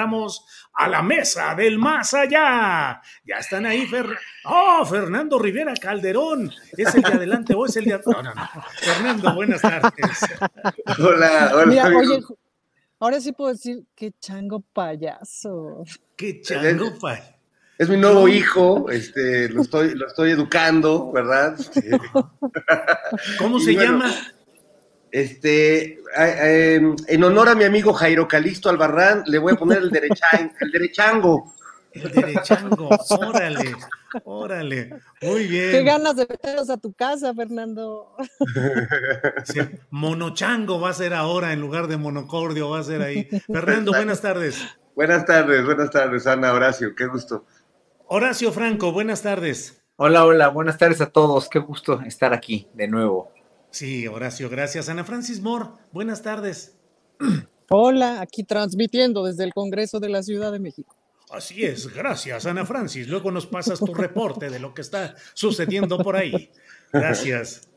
Vamos a la mesa del más allá. Ya están ahí, Fer... oh, Fernando Rivera Calderón. ¿Es el de adelante o es el de atrás? No, no, no. Fernando, buenas tardes. Hola, hola. Mira, amigo. oye, ahora sí puedo decir qué chango payaso. Qué chango, pa. Es mi nuevo hijo, este, lo estoy, lo estoy educando, ¿verdad? Este, ¿Cómo Y se bueno, llama? Este, a- en honor a mi amigo Jairo Calisto Albarrán, le voy a poner el, el derechango. El derechango. Órale, órale. Muy Qué bien. ganas de meterlos a tu casa, Fernando. Sí, monochango va a ser ahora en lugar de monocordio, va a ser ahí. Fernando, buenas tardes. Buenas tardes, buenas tardes, Ana Horacio, qué gusto. Horacio Franco, buenas tardes. Hola, hola, buenas tardes a todos. Qué gusto estar aquí de nuevo. Sí, Horacio, gracias. Ana Francis Moore, buenas tardes. Hola, aquí transmitiendo desde el Congreso de la Ciudad de México. Así es, gracias, Ana Francis. Luego nos pasas tu reporte de lo que está sucediendo por ahí. Gracias.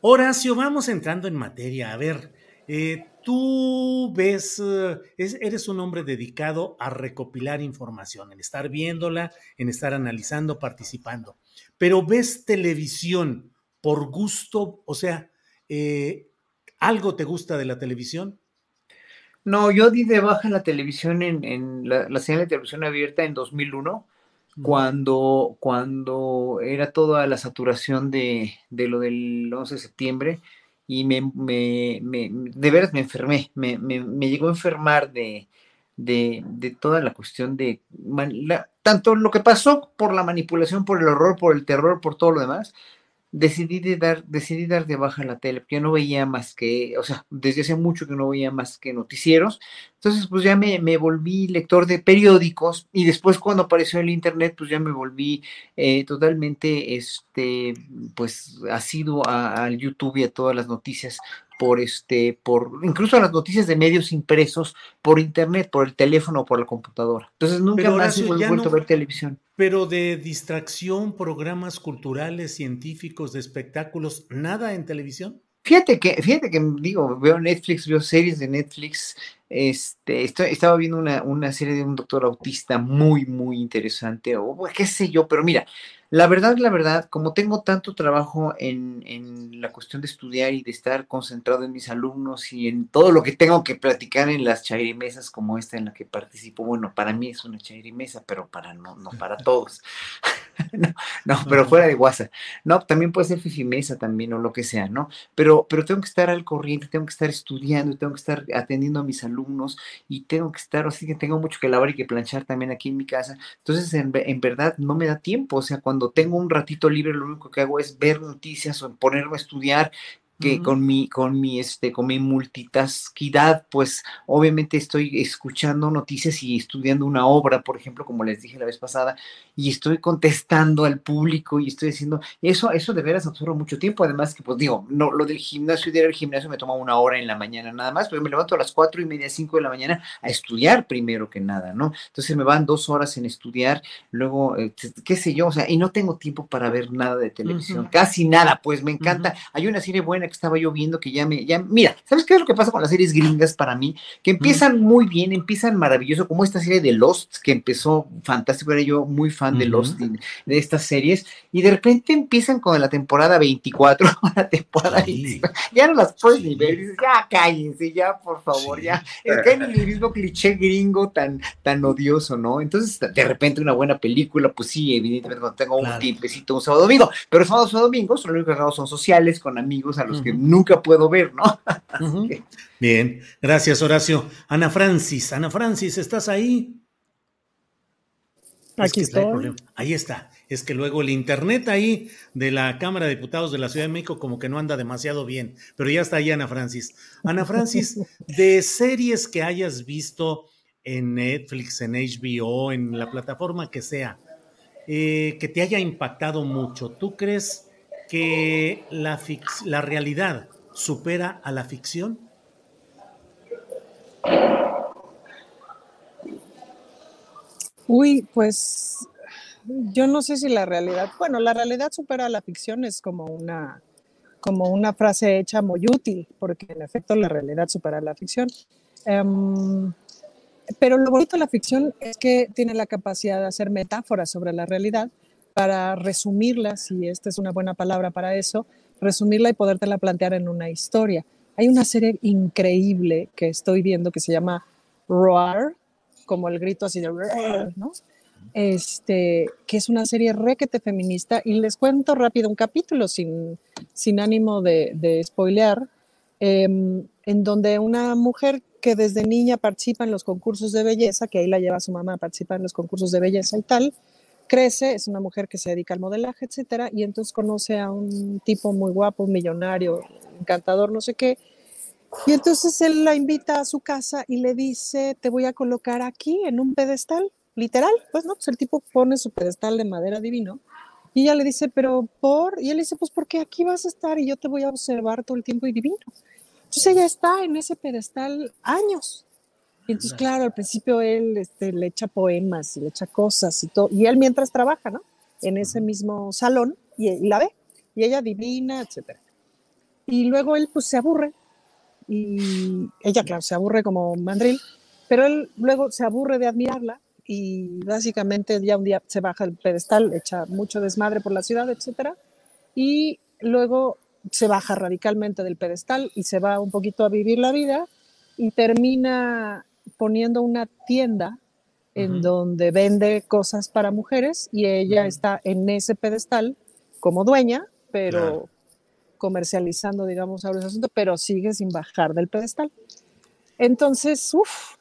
Horacio, vamos entrando en materia. A ver, eh, tú ves, eh, es- eres un hombre dedicado a recopilar información, en estar viéndola, en estar analizando, participando. Pero ves televisión por gusto, o sea, eh, ¿algo te gusta de la televisión? No, yo di de baja la televisión en, en la, la señal de televisión abierta en 2001, cuando, cuando era toda la saturación de, de lo del 11 de septiembre y me, me- me- de veras me enfermé, me, me- llegó a enfermar de, de, de toda la cuestión de la- tanto lo que pasó por la manipulación, por el horror, por el terror, por todo lo demás, decidí de dar, decidí dar de baja la tele, porque yo no veía más que, o sea, desde hace mucho que no veía más que noticieros. Entonces, pues ya me, me volví lector de periódicos y después cuando apareció el internet, pues ya me volví eh, totalmente, este, pues, asiduo al YouTube y a todas las noticias por este, por, incluso a las noticias de medios impresos por internet, por el teléfono, por la computadora. Entonces nunca Pero, más he vuelto no- a ver televisión. Pero de distracción, programas culturales, científicos, de espectáculos, nada en televisión. Fíjate que, fíjate que digo, veo Netflix, veo series de Netflix. Este, estoy- estaba viendo una, una serie de un doctor autista muy, muy interesante, o qué sé yo, pero mira, la verdad, la verdad, como tengo tanto trabajo en, en la cuestión de estudiar y de estar concentrado en mis alumnos y en todo lo que tengo que platicar en las chairimesas como esta en la que participo, bueno, para mí es una chairimesa, pero para no, no para todos. no, no, pero fuera de WhatsApp. No, también puede ser Fifimesa también o lo que sea, ¿no? Pero, pero tengo que estar al corriente, tengo que estar estudiando, tengo que estar atendiendo a mis alumnos y tengo que estar, así que tengo mucho que lavar y que planchar también aquí en mi casa. Entonces, en, en verdad, no me da tiempo. O sea, cuando tengo un ratito libre, lo único que hago es ver noticias o ponerme a estudiar que con mi, con mi, este, con mi multitasquidad, pues obviamente estoy escuchando noticias y estudiando una obra, por ejemplo, como les dije la vez pasada, y estoy contestando al público y estoy diciendo, eso, eso de veras absorbe mucho tiempo, además que pues digo, no, lo del gimnasio, de ir al gimnasio me toma una hora en la mañana nada más, pero me levanto a las cuatro y media, cinco de la mañana a estudiar primero que nada, ¿no? Entonces me van dos horas en estudiar, luego, eh, qué sé yo, o sea, y no tengo tiempo para ver nada de televisión, casi nada, pues me encanta. Hay una serie buena que estaba yo viendo que ya me, ya, mira, ¿sabes qué es lo que pasa con las series gringas para mí? Que empiezan muy bien, empiezan maravilloso, como esta serie de Lost, que empezó fantástico, era yo muy fan de Lost, de, de estas series, y de repente empiezan con la temporada 24, la temporada ya no las puedes ni ver, dices, ya cállense, ya, por favor, ya, es que en el mismo cliché gringo tan, tan odioso, ¿no? Entonces, de repente una buena película, pues sí, evidentemente cuando tengo un tiempecito, un sábado domingo, pero sábados o domingos, lo único que hago son sociales con amigos a los que nunca puedo ver, ¿no? Bien, gracias Horacio. Ana Francis, Ana Francis, ¿estás ahí? Aquí estoy. Ahí está. Es que luego el internet ahí de la Cámara de Diputados de la Ciudad de México como que no anda demasiado bien, pero ya está ahí Ana Francis. Ana Francis, de series que hayas visto en Netflix, en HBO, en la plataforma que sea, eh, que te haya impactado mucho, ¿tú crees que la, la realidad supera a la ficción? Uy, pues yo no sé si la realidad, bueno, la realidad supera a la ficción es como una, como una frase hecha muy útil, porque en efecto la realidad supera a la ficción. Um, pero lo bonito de la ficción es que tiene la capacidad de hacer metáforas sobre la realidad para resumirla, si esta es una buena palabra para eso, resumirla y podértela plantear en una historia. Hay una serie increíble que estoy viendo que se llama Roar, como el grito así de ¿no? Este, que es una serie requete feminista y les cuento rápido un capítulo sin, sin ánimo de, de spoilear, em, en donde una mujer que desde niña participa en los concursos de belleza, que ahí la lleva su mamá a participar en los concursos de belleza y tal, crece, es una mujer que se dedica al modelaje, etcétera, y entonces conoce a un tipo muy guapo, millonario, encantador, no sé qué, y entonces él la invita a su casa y le dice, te voy a colocar aquí en un pedestal, literal, pues no, pues el tipo pone su pedestal de madera divino, y ella le dice, pero por, y él dice, pues porque aquí vas a estar y yo te voy a observar todo el tiempo y divino. Entonces ella está en ese pedestal años. Y entonces, claro, al principio él este, le echa poemas y le echa cosas y todo. Y él mientras trabaja, ¿no? En ese mismo salón y, la ve. Y ella divina, etc. Y luego él pues se aburre. Y ella, claro, se aburre como mandril. Pero él luego se aburre de admirarla y básicamente ya un día se baja el pedestal, echa mucho desmadre por la ciudad, etc. Y luego se baja radicalmente del pedestal y se va un poquito a vivir la vida y termina poniendo una tienda en donde vende cosas para mujeres y ella está en ese pedestal como dueña, pero comercializando, digamos, ahora ese asunto, pero sigue sin bajar del pedestal. Entonces, uff,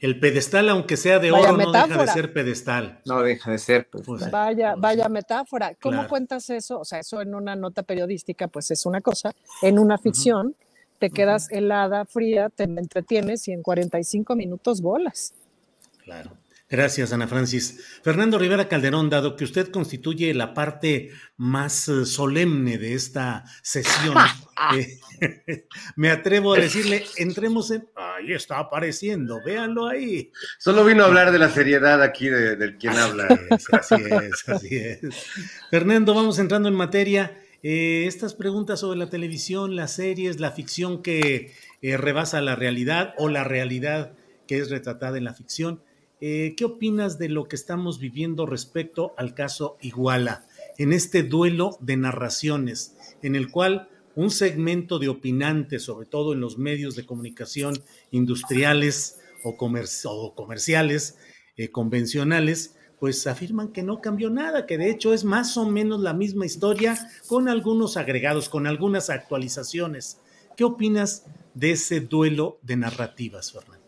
el pedestal, aunque sea de oro, no deja de ser pedestal. No deja de ser pedestal. Pues, vaya, vaya metáfora. ¿Cómo cuentas eso? O sea, eso en una nota periodística, pues es una cosa. En una ficción, te quedas helada, fría, te entretienes y en 45 minutos bolas. Claro. Gracias, Ana Francis. Fernando Rivera Calderón, dado que usted constituye la parte más eh, solemne de esta sesión, eh, me atrevo a decirle, entremos en... Ahí está apareciendo, véanlo ahí. Solo vino a hablar de la seriedad aquí del quien habla. así es, así es. Fernando, vamos entrando en materia. Eh, estas preguntas sobre la televisión, las series, la ficción que rebasa la realidad o la realidad que es retratada en la ficción. Eh, ¿Qué opinas de lo que estamos viviendo respecto al caso Iguala, en este duelo de narraciones, en el cual un segmento de opinantes, sobre todo en los medios de comunicación industriales o, comerciales, eh, convencionales, pues afirman que no cambió nada, que de hecho es más o menos la misma historia con algunos agregados, con algunas actualizaciones. ¿Qué opinas de ese duelo de narrativas, Fernando?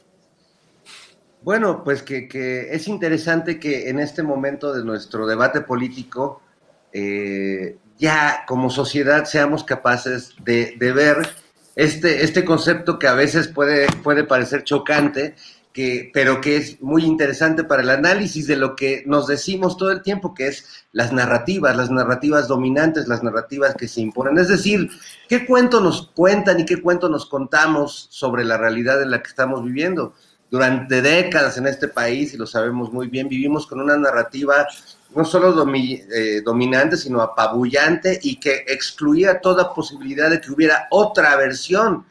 Bueno, pues que, es interesante que en este momento de nuestro debate político eh, ya como sociedad seamos capaces de, ver este, este concepto que a veces puede, puede parecer chocante, que, pero que es muy interesante para el análisis de lo que nos decimos todo el tiempo, que es las narrativas, las narrativas dominantes, las narrativas que se imponen. Es decir, ¿qué cuento nos cuentan y qué cuento nos contamos sobre la realidad en la que estamos viviendo? durante décadas en este país, y lo sabemos muy bien, vivimos con una narrativa no solo eh, dominante, sino apabullante y que excluía toda posibilidad de que hubiera otra versión.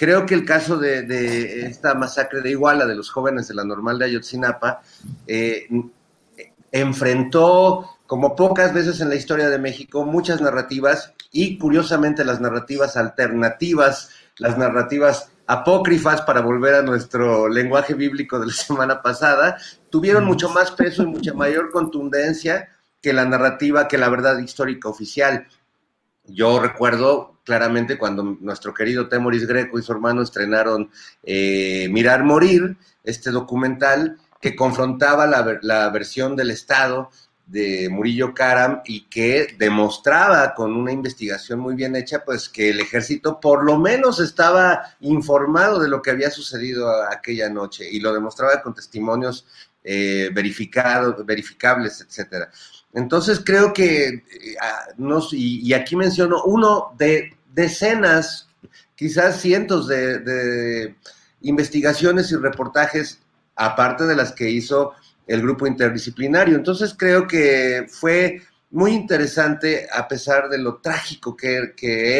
Creo que el caso de, esta masacre de Iguala de los jóvenes de la normal de Ayotzinapa eh, enfrentó, como pocas veces en la historia de México, muchas narrativas y curiosamente las narrativas alternativas, las narrativas apócrifas, para volver a nuestro lenguaje bíblico de la semana pasada, tuvieron mucho más peso y mucha mayor contundencia que la narrativa, que la verdad histórica oficial. Yo recuerdo claramente cuando nuestro querido Temoris Greco y su hermano estrenaron eh, Mirar Morir, este documental que confrontaba la, la versión del Estado de Murillo Karam y que demostraba con una investigación muy bien hecha, pues que el ejército por lo menos estaba informado de lo que había sucedido aquella noche y lo demostraba con testimonios eh, verificados, verificables, etcétera. Entonces creo que, eh, nos, y, aquí menciono uno de decenas, quizás cientos de, de investigaciones y reportajes, aparte de las que hizo el grupo interdisciplinario. Entonces creo que fue muy interesante, a pesar de lo trágico que,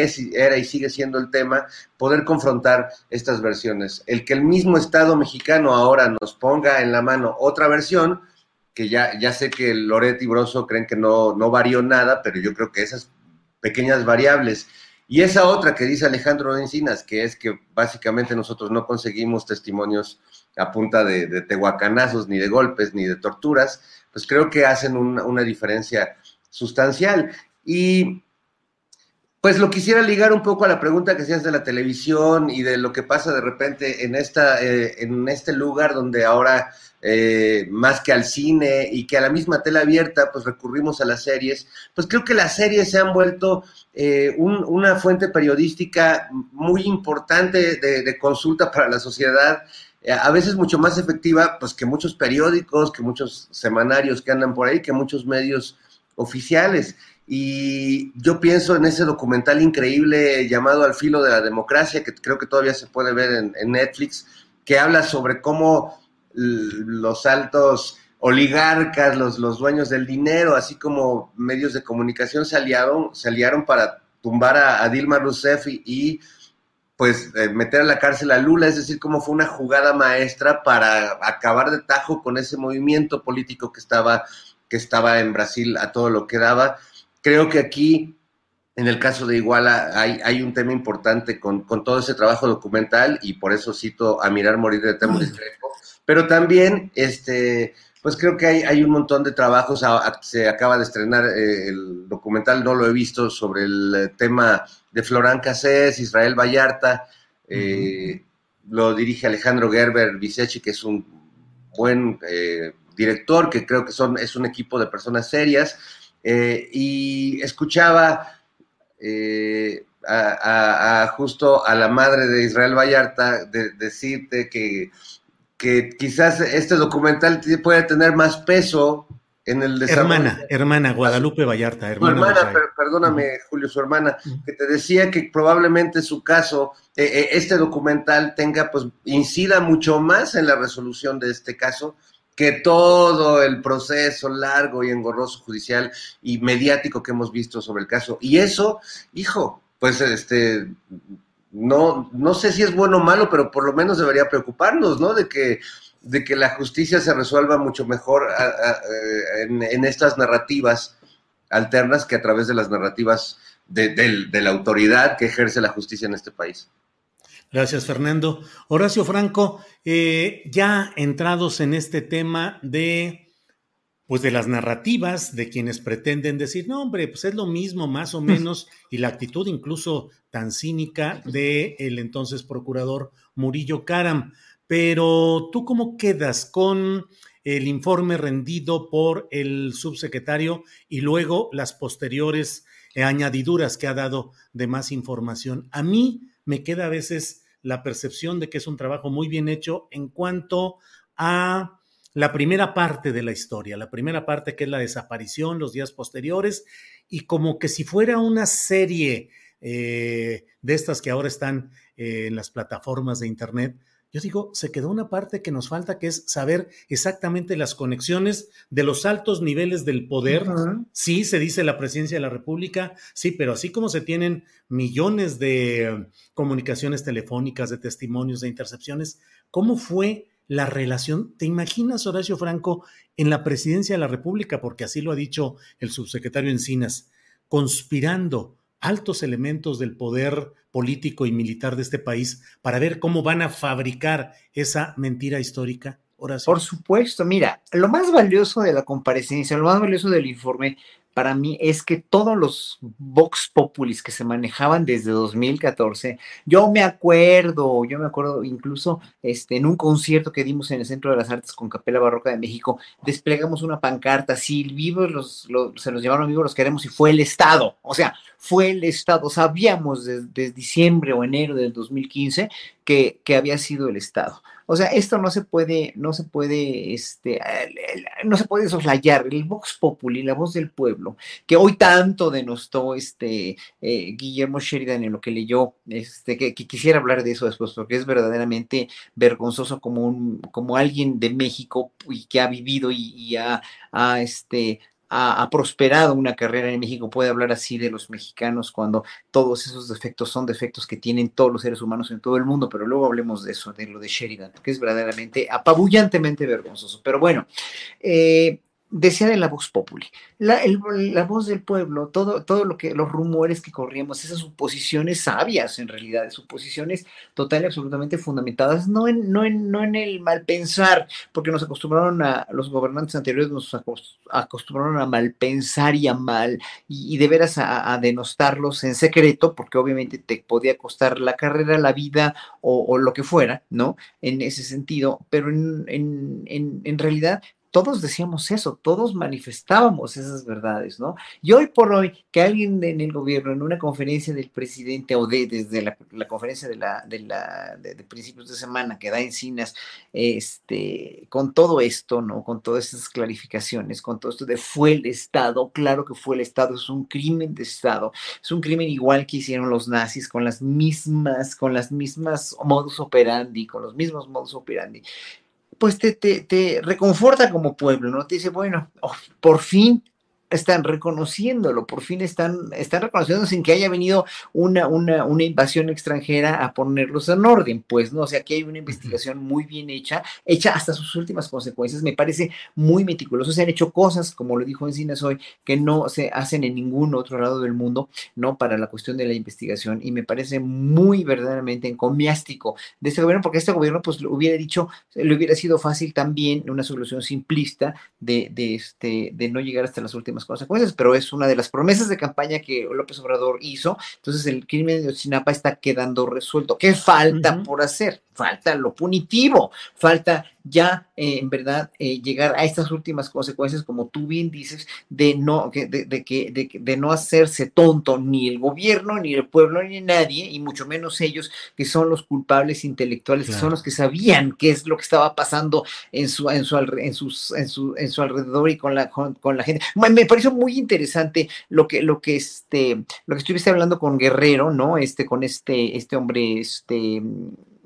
es, era y sigue siendo el tema, poder confrontar estas versiones. El que el mismo Estado mexicano ahora nos ponga en la mano otra versión, que ya, ya sé que Loret y Broso creen que no, no varió nada, pero yo creo que esas pequeñas variables y esa otra que dice Alejandro Encinas, que es que básicamente nosotros no conseguimos testimonios a punta de, tehuacanazos, ni de golpes, ni de torturas, pues creo que hacen una diferencia sustancial. Y pues lo quisiera ligar un poco a la pregunta que hacías de la televisión y de lo que pasa de repente en, esta, eh, en este lugar donde ahora eh, más que al cine y que a la misma tela abierta, pues recurrimos a las series, pues creo que las series se han vuelto eh, una fuente periodística muy importante de, consulta para la sociedad, a veces mucho más efectiva pues que muchos periódicos, que muchos semanarios que andan por ahí, que muchos medios oficiales. Y yo pienso en ese documental increíble llamado Al filo de la democracia, que creo que todavía se puede ver en, Netflix, que habla sobre cómo los altos oligarcas, los, los dueños del dinero, así como medios de comunicación se aliaron, se aliaron para tumbar a, Dilma Rousseff y, pues eh, meter a la cárcel a Lula, es decir, cómo fue una jugada maestra para acabar de tajo con ese movimiento político que estaba, que estaba en Brasil a todo lo que daba. Creo que aquí, en el caso de Iguala, hay, hay un tema importante con, todo ese trabajo documental y por eso cito a Mirar Morir de Greco, pero también, este, pues creo que hay, hay un montón de trabajos, se acaba de estrenar eh, el documental, no lo he visto, sobre el tema de Florán Cassés, Israel Vallarta, eh, lo dirige Alejandro Gerber Visechi, que es un buen eh, director, que creo que son, es un equipo de personas serias, eh, y escuchaba eh, a, justo a la madre de Israel Vallarta decirte que, que quizás este documental puede tener más peso en el desarrollo. Hermana, hermana, Guadalupe Vallarta, hermana. perdóname, Julio, su hermana, que te decía que probablemente su caso, eh, este documental tenga, pues, incida mucho más en la resolución de este caso que todo el proceso largo y engorroso judicial y mediático que hemos visto sobre el caso. Y eso, hijo, pues este, no, no sé si es bueno o malo, pero por lo menos debería preocuparnos, ¿no? De que, de que la justicia se resuelva mucho mejor en, estas narrativas alternas que a través de las narrativas de la autoridad que ejerce la justicia en este país. Gracias, Fernando. Horacio Franco, eh, ya entrados en este tema de pues de las narrativas de quienes pretenden decir, no, hombre, pues es lo mismo, más o menos, y la actitud incluso tan cínica de el entonces procurador Murillo Karam. Pero tú cómo quedas con el informe rendido por el subsecretario y luego las posteriores añadiduras que ha dado de más información. A mí me queda a veces la percepción de que es un trabajo muy bien hecho en cuanto a la primera parte de la historia, la primera parte que es la desaparición, los días posteriores, y como que si fuera una serie eh, de estas que ahora están eh, en las plataformas de Internet, yo digo, se quedó una parte que nos falta, que es saber exactamente las conexiones de los altos niveles del poder. Sí, se dice la presidencia de la República, sí, pero así como se tienen millones de comunicaciones telefónicas, de testimonios, de intercepciones, ¿cómo fue la relación? ¿Te imaginas, Horacio Franco, en la presidencia de la República, porque así lo ha dicho el subsecretario Encinas, conspirando altos elementos del poder político y militar de este país para ver cómo van a fabricar esa mentira histórica? Por supuesto, mira, lo más valioso de la comparecencia, lo más valioso del informe para mí es que todos los Vox Populis que se manejaban desde 2014, yo me acuerdo, yo me acuerdo incluso este, en un concierto que dimos en el Centro de las Artes con Capela Barroca de México, desplegamos una pancarta, si vivos los, se los llevaron vivos, los queremos, y fue el Estado, o sea, fue el Estado, sabíamos desde, diciembre o enero del 2015 que, que había sido el Estado. O sea, esto no se puede, no se puede, este, no se puede soslayar. El Vox Populi, la voz del pueblo, que hoy tanto denostó este eh, Guillermo Sheridan en lo que leyó, este, que, quisiera hablar de eso después, porque es verdaderamente vergonzoso como un, como alguien de México y que ha vivido y, ha, ha, este, ha, prosperado una carrera en México puede hablar así de los mexicanos cuando todos esos defectos son defectos que tienen todos los seres humanos en todo el mundo, pero luego hablemos de eso, de lo de Sheridan, que es verdaderamente apabullantemente vergonzoso. Pero bueno, eh, decía de la voz populi, la, la, voz del pueblo, todo, todo lo que, los rumores que corríamos, esas suposiciones sabias en realidad, suposiciones total y absolutamente fundamentadas, no en, no en, no en el mal pensar, porque nos acostumbraron a, los gobernantes anteriores nos acostumbraron a mal pensar y a mal, y, de veras a, denostarlos en secreto, porque obviamente te podía costar la carrera, la vida o, lo que fuera, ¿no? En ese sentido, pero en, en, en, en realidad todos decíamos eso, todos manifestábamos esas verdades, ¿no? Y hoy por hoy, que alguien en el gobierno, en una conferencia del presidente o de, desde la, conferencia de, la, de, la, de, principios de semana que da encinas, este, con todo esto, ¿no? Con todas esas clarificaciones, con todo esto de fue el Estado, claro que fue el Estado, es un crimen de Estado, es un crimen igual que hicieron los nazis, con las mismas, con las mismas modus operandi, con los mismos modus operandi pues te, te, te, reconforta como pueblo, ¿no? Te dice, bueno, oh, por fin están reconociéndolo, por fin están, están reconociendo sin que haya venido una, una, una, invasión extranjera a ponerlos en orden, pues, ¿no? O sea, que hay una investigación muy bien hecha, hecha hasta sus últimas consecuencias, me parece muy meticuloso, se han hecho cosas, como lo dijo Encinas hoy, que no se hacen en ningún otro lado del mundo, ¿no? Para la cuestión de la investigación, y me parece muy verdaderamente encomiástico de este gobierno, porque este gobierno, pues, lo hubiera dicho, le hubiera sido fácil también una solución simplista de, de, este, de no llegar hasta las últimas consecuencias, pero es una de las promesas de campaña que López Obrador hizo. Entonces el crimen de Otsinapa está quedando resuelto. ¿Qué falta por hacer? Falta lo punitivo, falta ya eh, en verdad eh, llegar a estas últimas consecuencias, como tú bien dices, de no, de, de, que, de, no hacerse tonto ni el gobierno, ni el pueblo, ni nadie, y mucho menos ellos que son los culpables intelectuales, que son los que sabían qué es lo que estaba pasando en su, en su, en sus, en su, en su alrededor y con la, con, la gente. Me, pareció muy interesante lo que, lo que este, lo que estuviste hablando con Guerrero, ¿no? Este, con este, este hombre, este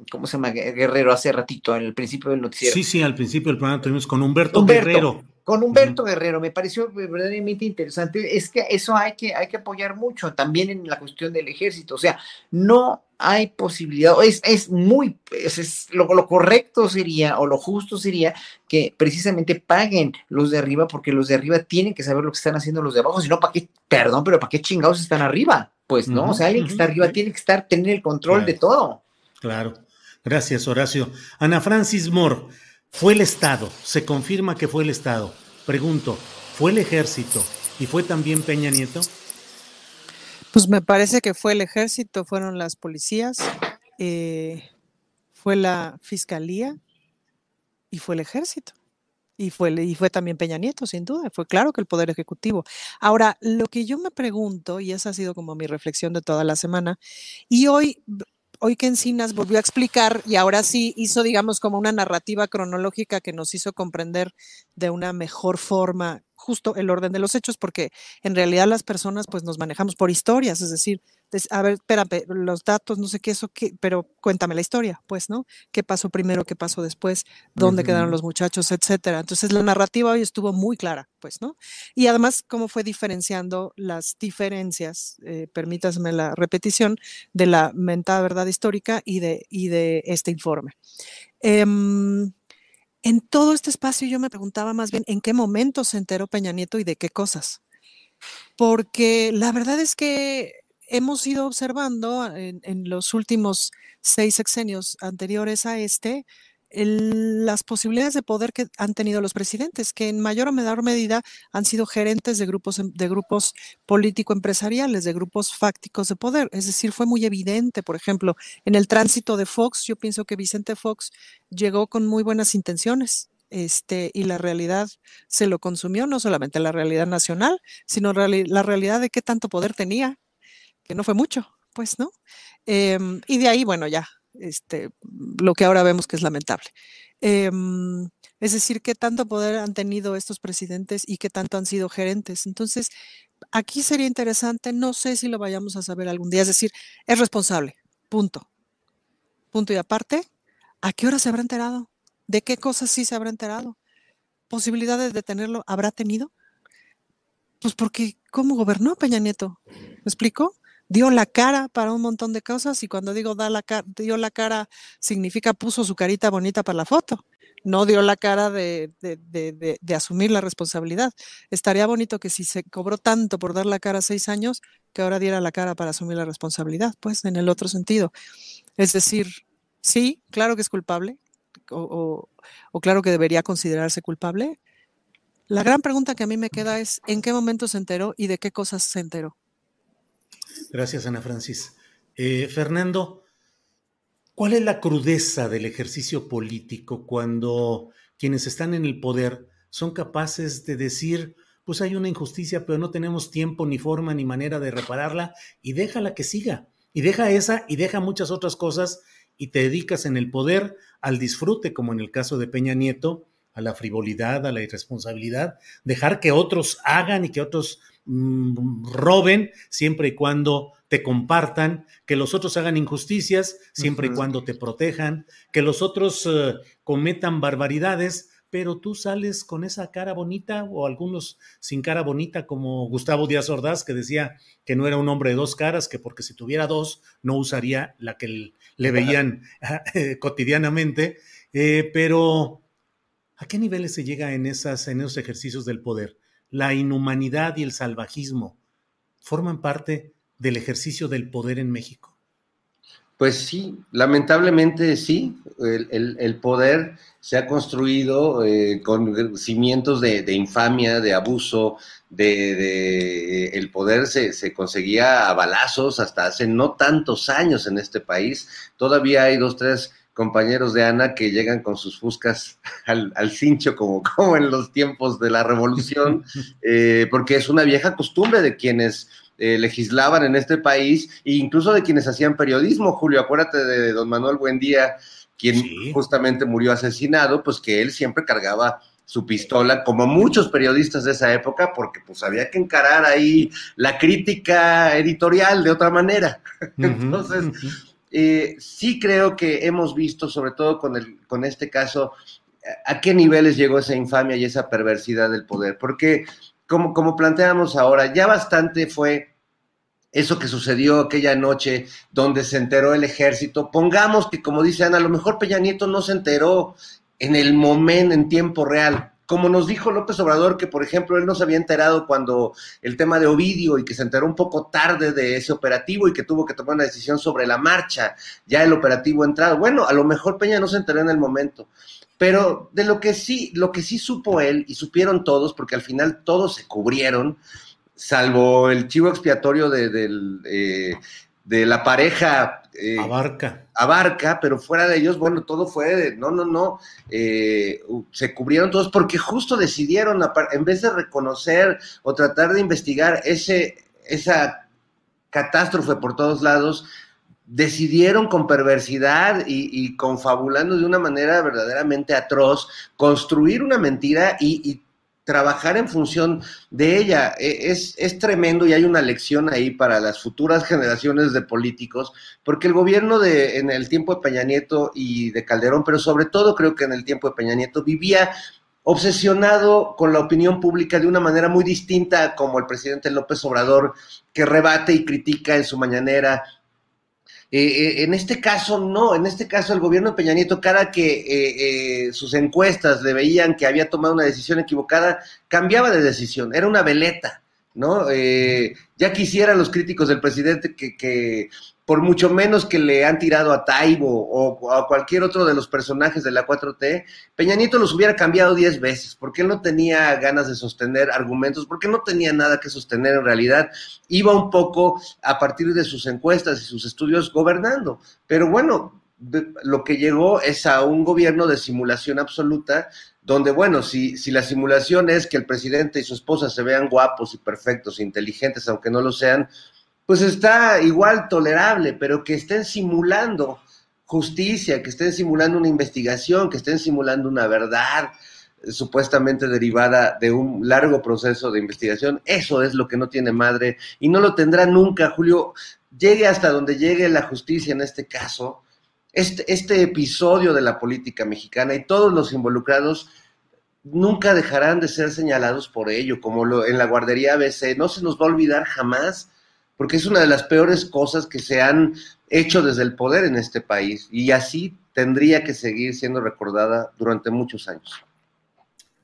¿cómo se llama? Guerrero hace ratito, en el principio del noticiero. Sí, sí, al principio del programa tuvimos con Humberto, Guerrero. Con Humberto Guerrero, me pareció verdaderamente interesante. Es que eso hay que, hay que apoyar mucho también en la cuestión del ejército. O sea, no hay posibilidad, es, es muy, es, lo, lo, correcto sería o lo justo sería que precisamente paguen los de arriba porque los de arriba tienen que saber lo que están haciendo los de abajo, si no, ¿para qué, perdón, pero ¿para qué chingados están arriba? Pues no, o sea, alguien que está arriba tiene que estar, tener el control de todo. Claro. Gracias, Horacio. Ana Francis Moore, fue el Estado, se confirma que fue el Estado. Pregunto, ¿fue el ejército y fue también Peña Nieto? Pues me parece que fue el ejército, fueron las policías, eh, fue la fiscalía y fue el ejército. Y fue, y fue también Peña Nieto, sin duda. Fue claro que el Poder Ejecutivo. Ahora, lo que yo me pregunto, y esa ha sido como mi reflexión de toda la semana, y hoy hoy que Encinas volvió a explicar y ahora sí hizo, digamos, como una narrativa cronológica que nos hizo comprender de una mejor forma justo el orden de los hechos, porque en realidad las personas pues nos manejamos por historias, es decir, a ver, espérame, los datos, no sé qué, eso, qué, pero cuéntame la historia, pues, ¿no? ¿Qué pasó primero, qué pasó después, dónde quedaron los muchachos, etcétera? Entonces, la narrativa hoy estuvo muy clara, pues, ¿no? Y además, cómo fue diferenciando las diferencias, eh, permítaseme la repetición, de la mentada verdad histórica y de, y de este informe. Em, en todo este espacio yo me preguntaba más bien en qué momento se enteró Peña Nieto y de qué cosas. Porque la verdad es que hemos ido observando en, los últimos seis sexenios anteriores a este las posibilidades de poder que han tenido los presidentes, que en mayor o menor medida han sido gerentes de grupos, em, de grupos político-empresariales, de grupos fácticos de poder. Es decir, fue muy evidente, por ejemplo, en el tránsito de Fox, yo pienso que Vicente Fox llegó con muy buenas intenciones, este, y la realidad se lo consumió, no solamente la realidad nacional, sino la realidad de qué tanto poder tenía que no fue mucho, pues, ¿no? Em, y de ahí, bueno, ya, este, lo que ahora vemos que es lamentable. Em, es decir, qué tanto poder han tenido estos presidentes y qué tanto han sido gerentes. Entonces, aquí sería interesante, no sé si lo vayamos a saber algún día, es decir, es responsable, punto. Punto y aparte, ¿a qué hora se habrá enterado? ¿De qué cosas sí se habrá enterado? ¿Posibilidades de tenerlo habrá tenido? Pues porque, ¿cómo gobernó Peña Nieto? ¿Me explico? Dio la cara para un montón de cosas y cuando digo la dio la cara significa puso su carita bonita para la foto, no dio la cara de, de, asumir la responsabilidad. Estaría bonito que si se cobró tanto por dar la cara seis años, que ahora diera la cara para asumir la responsabilidad, pues en el otro sentido. Es decir, sí, claro que es culpable o, o claro que debería considerarse culpable. La gran pregunta que a mí me queda es, ¿en qué momento se enteró y de qué cosas se enteró? Gracias, Ana Francis. Eh, Fernando, ¿cuál es la crudeza del ejercicio político cuando quienes están en el poder son capaces de decir, pues hay una injusticia, pero no tenemos tiempo, ni forma, ni manera de repararla, y déjala que siga, y deja esa, y deja muchas otras cosas, y te dedicas en el poder al disfrute, como en el caso de Peña Nieto, a la frivolidad, a la irresponsabilidad, dejar que otros hagan y que otros Mm, roben siempre y cuando te compartan, que los otros hagan injusticias siempre y cuando te protejan, que los otros eh, cometan barbaridades, pero tú sales con esa cara bonita o algunos sin cara bonita como Gustavo Díaz Ordaz que decía que no era un hombre de dos caras, que porque si tuviera dos no usaría la que le veían eh, cotidianamente, eh, pero ¿a qué niveles se llega en, en esos ejercicios del poder? la inhumanidad y el salvajismo forman parte del ejercicio del poder en México? Pues sí, lamentablemente sí. El, poder se ha construido eh, con cimientos de, infamia, de abuso, de, el poder se, conseguía a balazos hasta hace no tantos años en este país. Todavía hay dos, tres compañeros de Ana que llegan con sus fuscas al, cincho como, como en los tiempos de la revolución, eh, porque es una vieja costumbre de quienes eh, legislaban en este país e incluso de quienes hacían periodismo. Julio, acuérdate de don Manuel Buendía, quien justamente murió asesinado, pues que él siempre cargaba su pistola, como muchos periodistas de esa época, porque pues había que encarar ahí la crítica editorial de otra manera. Entonces, eh, sí creo que hemos visto, sobre todo con, el, con este caso, a qué niveles llegó esa infamia y esa perversidad del poder. Porque, como, como planteamos ahora, ya bastante fue eso que sucedió aquella noche donde se enteró el ejército. Pongamos que, como dice Ana, a lo mejor Peña Nieto no se enteró en el momento, en tiempo real, como nos dijo López Obrador, que por ejemplo él no se había enterado cuando el tema de Ovidio y que se enteró un poco tarde de ese operativo y que tuvo que tomar una decisión sobre la marcha, ya el operativo entrado. Bueno, a lo mejor Peña no se enteró en el momento, pero de lo que sí, lo que sí supo él y supieron todos, porque al final todos se cubrieron, salvo el chivo expiatorio de, eh, de la pareja. Eh, abarca. Abarca, pero fuera de ellos, bueno, todo fue de, no, no, no, eh, se cubrieron todos porque justo decidieron, en vez de reconocer o tratar de investigar ese, esa catástrofe por todos lados, decidieron con perversidad y, confabulando de una manera verdaderamente atroz construir una mentira y, trabajar en función de ella. E, es, es, tremendo y hay una lección ahí para las futuras generaciones de políticos, porque el gobierno de en el tiempo de Peña Nieto y de Calderón, pero sobre todo creo que en el tiempo de Peña Nieto, vivía obsesionado con la opinión pública de una manera muy distinta como el presidente López Obrador, que rebate y critica en su mañanera eh, eh, en este caso, no, en este caso el gobierno de Peña Nieto, cada que eh, sus encuestas le veían que había tomado una decisión equivocada, cambiaba de decisión, era una veleta, ¿no? ya quisieran los críticos del presidente que, que por mucho menos que le han tirado a Taibo o, a cualquier otro de los personajes de la 4T, Peña Nieto los hubiera cambiado 10 veces, porque él no tenía ganas de sostener argumentos, porque no tenía nada que sostener en realidad, iba un poco a partir de sus encuestas y sus estudios gobernando. Pero bueno, lo que llegó es a un gobierno de simulación absoluta, donde, bueno, si, si la simulación es que el presidente y su esposa se vean guapos y perfectos, inteligentes, aunque no lo sean, pues está igual tolerable, pero que estén simulando justicia, que estén simulando una investigación, que estén simulando una verdad eh, supuestamente derivada de un largo proceso de investigación, eso es lo que no tiene madre y no lo tendrá nunca, Julio. Llegue hasta donde llegue la justicia en este caso, este, este episodio de la política mexicana y todos los involucrados nunca dejarán de ser señalados por ello, como lo, en la guardería ABC. No se nos va a olvidar jamás porque es una de las peores cosas que se han hecho desde el poder en este país y así tendría que seguir siendo recordada durante muchos años.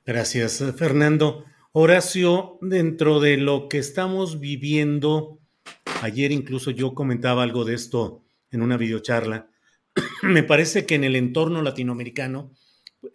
Gracias, Fernando. Horacio, dentro de lo que estamos viviendo, ayer incluso yo comentaba algo de esto en una videocharla, me parece que en el entorno latinoamericano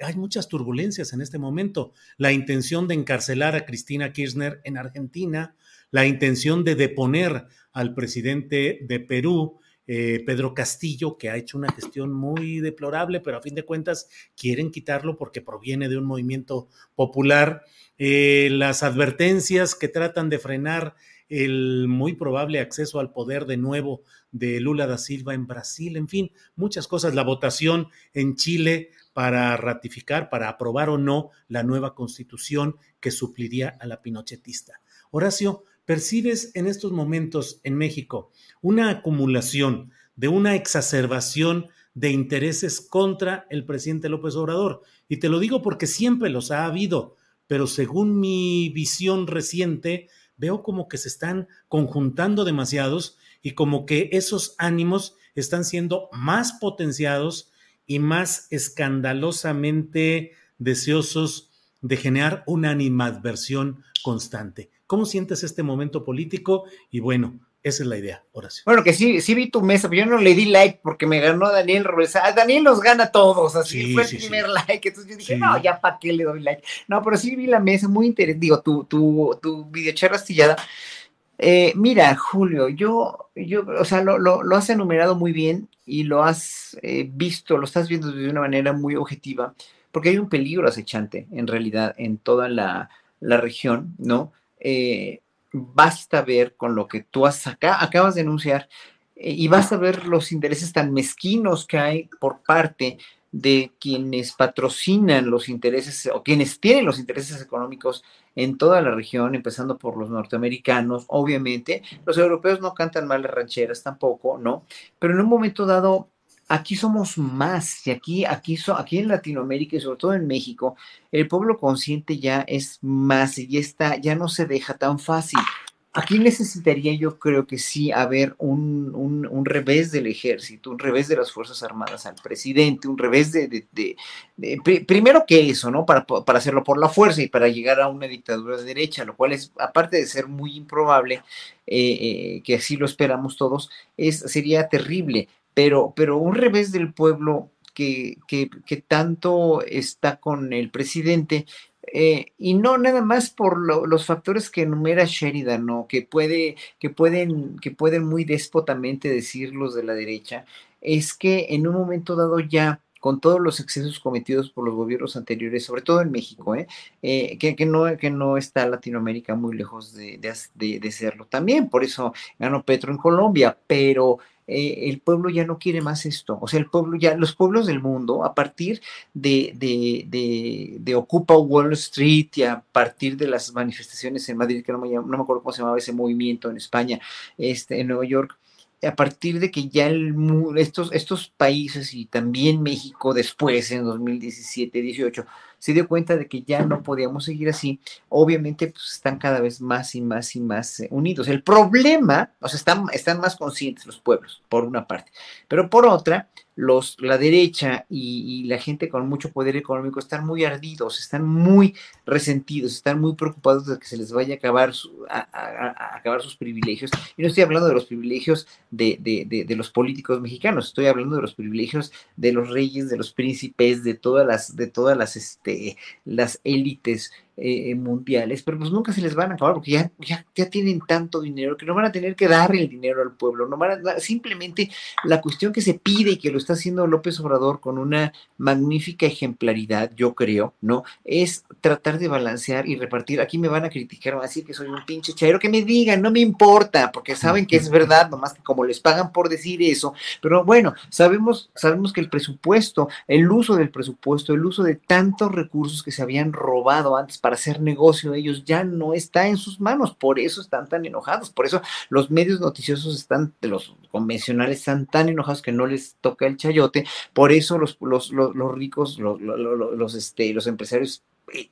hay muchas turbulencias en este momento. La intención de encarcelar a Cristina Kirchner en Argentina, la intención de deponer al presidente de Perú, eh, Pedro Castillo, que ha hecho una gestión muy deplorable, pero a fin de cuentas quieren quitarlo porque proviene de un movimiento popular. Eh, las advertencias que tratan de frenar el muy probable acceso al poder de nuevo de Lula da Silva en Brasil, en fin, muchas cosas. La votación en Chile para ratificar, para aprobar o no la nueva constitución que supliría a la pinochetista. Horacio, percibes en estos momentos en México una acumulación de una exacerbación de intereses contra el presidente López Obrador. Y te lo digo porque siempre los ha habido, pero según mi visión reciente, veo como que se están conjuntando demasiados y como que esos ánimos están siendo más potenciados y más escandalosamente deseosos de generar una animadversión constante. ¿Cómo sientes este momento político? Y bueno, esa es la idea, Horacio. Bueno, que sí, sí vi tu mesa, pero yo no le di like porque me ganó Daniel Robles. Ah, Daniel nos gana a todos, así fue el primer like. Entonces yo dije, no, ya para qué le doy like. No, pero sí vi la mesa, muy interesante. Digo, tu, tu, tu videocharla astillada. Eh, mira, Julio, yo, yo, o sea, lo, lo, lo has enumerado muy bien y lo has eh, visto, lo estás viendo de una manera muy objetiva, porque hay un peligro acechante, en realidad, en toda la, la región, ¿no? Eh, basta ver con lo que tú has acá, acabas de anunciar eh, y basta ver los intereses tan mezquinos que hay por parte de quienes patrocinan los intereses o quienes tienen los intereses económicos en toda la región, empezando por los norteamericanos, obviamente. Los europeos no cantan mal las rancheras tampoco, ¿no? Pero en un momento dado aquí somos más y aquí, aquí, aquí en Latinoamérica y sobre todo en México, el pueblo consciente ya es más y ya está, ya no se deja tan fácil. Aquí necesitaría yo creo que sí haber un, un, revés del ejército, un revés de las Fuerzas Armadas al presidente, un revés de, de, primero que eso, ¿no? Para, para, hacerlo por la fuerza y para llegar a una dictadura de derecha, lo cual es, aparte de ser muy improbable, eh, eh, que así lo esperamos todos, es, sería terrible pero, pero un revés del pueblo que, que, tanto está con el presidente, eh, y no nada más por los factores que enumera Sheridan, ¿no? que, puede, que, pueden, que pueden muy déspotamente decir los de la derecha, es que en un momento dado ya con todos los excesos cometidos por los gobiernos anteriores, sobre todo en México, ¿eh? Eh, que, que, no, que no está Latinoamérica muy lejos de, de, de, serlo también, por eso ganó Petro en Colombia, pero eh, el pueblo ya no quiere más esto. O sea, el pueblo ya, los pueblos del mundo, a partir de, de, de, Ocupa Wall Street y a partir de las manifestaciones en Madrid, que no me, no me acuerdo cómo se llamaba ese movimiento en España, este, en Nueva York, a partir de que ya estos, estos países y también México después, en 2017, 18, se dio cuenta de que ya no podíamos seguir así, obviamente pues, están cada vez más y más y más eh, unidos. El problema, o sea, están, están más conscientes los pueblos, por una parte, pero por otra, los, la derecha y, la gente con mucho poder económico están muy ardidos, están muy resentidos, están muy preocupados de que se les vaya a acabar, a, acabar sus privilegios. Y no estoy hablando de los privilegios de, de, de, los políticos mexicanos, estoy hablando de los privilegios de los reyes, de los príncipes, de todas las, de todas las, este, las élites eh, mundiales, pero pues nunca se les van a acabar porque ya, ya, ya, tienen tanto dinero que no van a tener que darle el dinero al pueblo, no van a, simplemente la cuestión que se pide y que lo está haciendo López Obrador con una magnífica ejemplaridad, yo creo, ¿no? Es tratar de balancear y repartir. Aquí me van a criticar, van a decir que soy un pinche chairo, que me digan, no me importa, porque saben que es verdad, nomás que como les pagan por decir eso, pero bueno, sabemos, sabemos que el presupuesto, el uso del presupuesto, el uso de tantos recursos que se habían robado antes para hacer negocio de ellos ya no está en sus manos, por eso están tan enojados, por eso los medios noticiosos están, los convencionales están tan enojados que no les toca el chayote, por eso los, los, los, ricos, los, los, este, los empresarios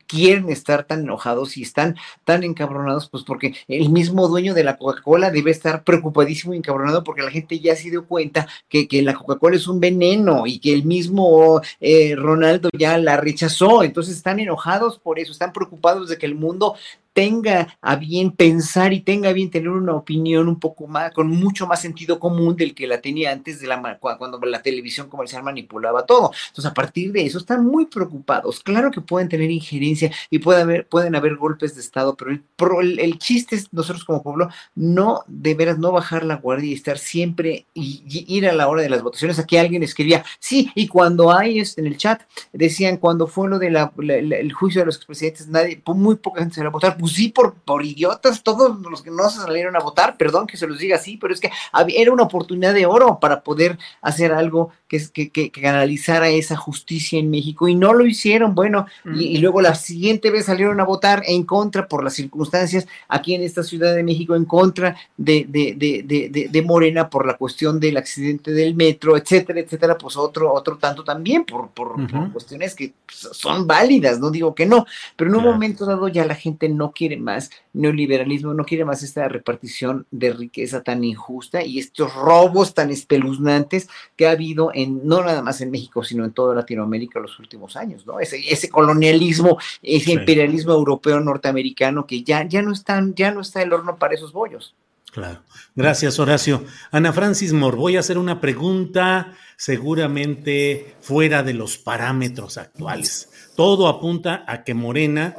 quieren estar tan enojados y están tan encabronados, pues porque el mismo dueño de la Coca-Cola debe estar preocupadísimo y encabronado porque la gente ya se dio cuenta que, que la Coca-Cola es un veneno y que el mismo eh, Ronaldo ya la rechazó. Entonces están enojados por eso, están preocupados de que el mundo tenga a bien pensar y tenga a bien tener una opinión un poco más, con mucho más sentido común del que la tenía antes de la cuando la televisión comercial manipulaba todo. Entonces, a partir de eso, están muy preocupados. Claro que pueden tener injerencia y puede haber, pueden haber golpes de Estado, pero el, el, chiste es nosotros como pueblo no, de veras, no bajar la guardia y estar siempre y, ir a la hora de las votaciones. Aquí alguien escribía, sí, y cuando hay este, en el chat, decían, cuando fue lo del el juicio de los expresidentes, nadie, muy poca gente se va a votar pues sí, por, por idiotas, todos los que no se salieron a votar, perdón que se los diga así, pero es que era una oportunidad de oro para poder hacer algo que, que, que, canalizara esa justicia en México y no lo hicieron, bueno, y, luego la siguiente vez salieron a votar en contra por las circunstancias aquí en esta Ciudad de México, en contra de, de, de, de Morena por la cuestión del accidente del metro, etcétera, etcétera, pues otro, otro tanto también por, por, cuestiones que son válidas, no digo que no, pero en un momento dado ya la gente no quiere más neoliberalismo, no quiere más esta repartición de riqueza tan injusta y estos robos tan espeluznantes que ha habido en, no nada más en México, sino en toda Latinoamérica los últimos años, ¿no? Ese, ese colonialismo, ese imperialismo europeo norteamericano que ya, ya no están, ya no está el horno para esos bollos. Claro. Gracias, Horacio. Ana Francis Mor, voy a hacer una pregunta seguramente fuera de los parámetros actuales. Todo apunta a que Morena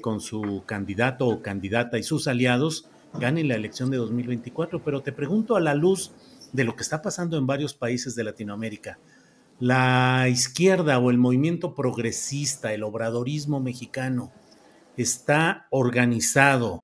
con su candidato o candidata y sus aliados ganen la elección de 2024. Pero te pregunto a la luz de lo que está pasando en varios países de Latinoamérica, la izquierda o el movimiento progresista, el obradorismo mexicano, está organizado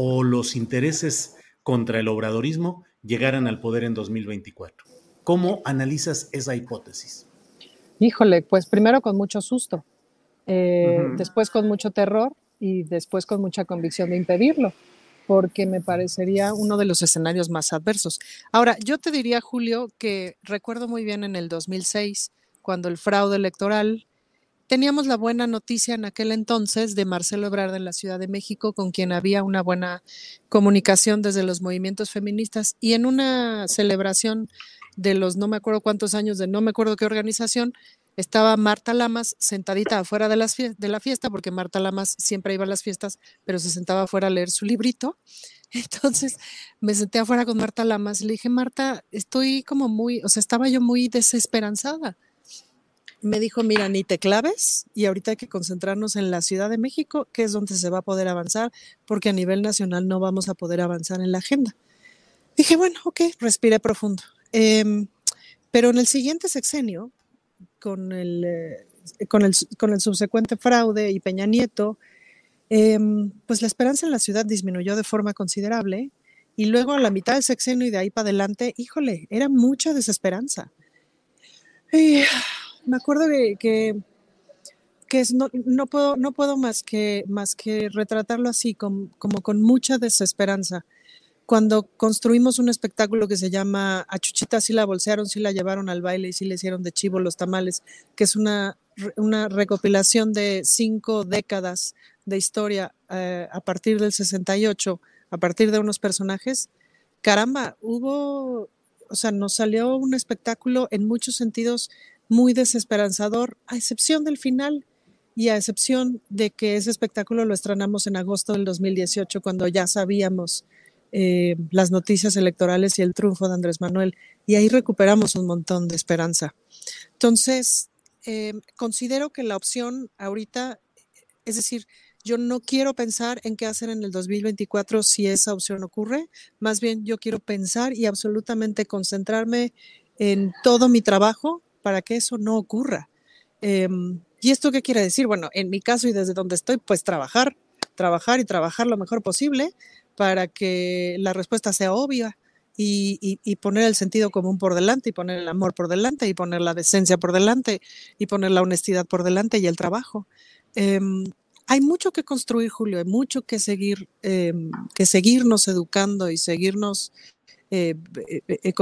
o los intereses contra el obradorismo llegaran al poder en 2024. ¿Cómo analizas esa hipótesis? Híjole, pues primero con mucho susto, eh, después con mucho terror y después con mucha convicción de impedirlo, porque me parecería uno de los escenarios más adversos. Ahora, yo te diría, Julio, que recuerdo muy bien en el 2006, cuando el fraude electoral teníamos la buena noticia en aquel entonces de Marcelo Ebrard en la Ciudad de México, con quien había una buena comunicación desde los movimientos feministas. Y en una celebración de los no me acuerdo cuántos años de no me acuerdo qué organización, estaba Marta Lamas sentadita afuera de, las de la fiesta, porque Marta Lamas siempre iba a las fiestas, pero se sentaba afuera a leer su librito. Entonces me senté afuera con Marta Lamas y le dije, Marta, estoy como muy, o sea, estaba yo muy desesperanzada me dijo, mira, ni te claves y ahorita hay que concentrarnos en la Ciudad de México, que es donde se va a poder avanzar, porque a nivel nacional no vamos a poder avanzar en la agenda. Dije, bueno, ok, respiré profundo. Em, pero en el siguiente sexenio, con el, eh, con el, con el subsecuente fraude y Peña Nieto, em, pues la esperanza en la ciudad disminuyó de forma considerable. Y luego a la mitad del sexenio y de ahí para adelante, híjole, era mucha desesperanza. Y me acuerdo que, que, no, puedo, no puedo más que, más que retratarlo así, como, con mucha desesperanza. Cuando construimos un espectáculo que se llama A Chuchita sí la bolsearon, sí la llevaron al baile y sí le hicieron de chivo los tamales, que es una, una recopilación de cinco décadas de historia eh, a partir del 68, a partir de unos personajes, caramba, hubo, o sea, nos salió un espectáculo en muchos sentidos muy desesperanzador, a excepción del final y a excepción de que ese espectáculo lo estrenamos en agosto del 2018, cuando ya sabíamos eh, las noticias electorales y el triunfo de Andrés Manuel, y ahí recuperamos un montón de esperanza. Entonces, eh, considero que la opción ahorita, es decir, yo no quiero pensar en qué hacer en el 2024 si esa opción ocurre, más bien yo quiero pensar y absolutamente concentrarme en todo mi trabajo para que eso no ocurra. Em, ¿Y esto qué quiere decir? Bueno, en mi caso y desde donde estoy, pues trabajar, trabajar y trabajar lo mejor posible para que la respuesta sea obvia y, poner el sentido común por delante y poner el amor por delante y poner la decencia por delante y poner la honestidad por delante y el trabajo. Em, hay mucho que construir, Julio, hay mucho que seguir, em, que seguirnos educando y seguirnos eh, eh, eh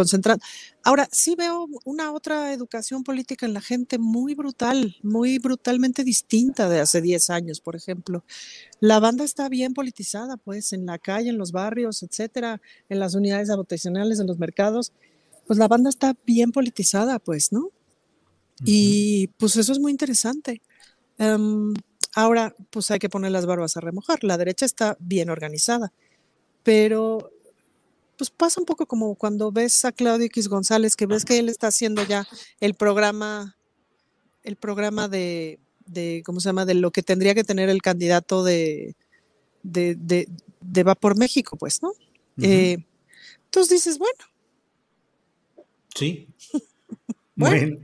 Ahora, sí veo una otra educación política en la gente muy brutal, muy brutalmente distinta de hace 10 años, por ejemplo. La banda está bien politizada, pues, en la calle, en los barrios, etcétera, en las unidades habitacionales, en los mercados. Pues la banda está bien politizada, pues, ¿no? Y pues eso es muy interesante. Em, ahora, pues hay que poner las barbas a remojar. La derecha está bien organizada, pero pues pasa un poco como cuando ves a Claudio X González, que ves que él está haciendo ya el programa, el programa de, de ¿cómo se llama? De lo que tendría que tener el candidato de, de, de, Va por México, pues, ¿no? eh, entonces dices, bueno. Sí. bueno,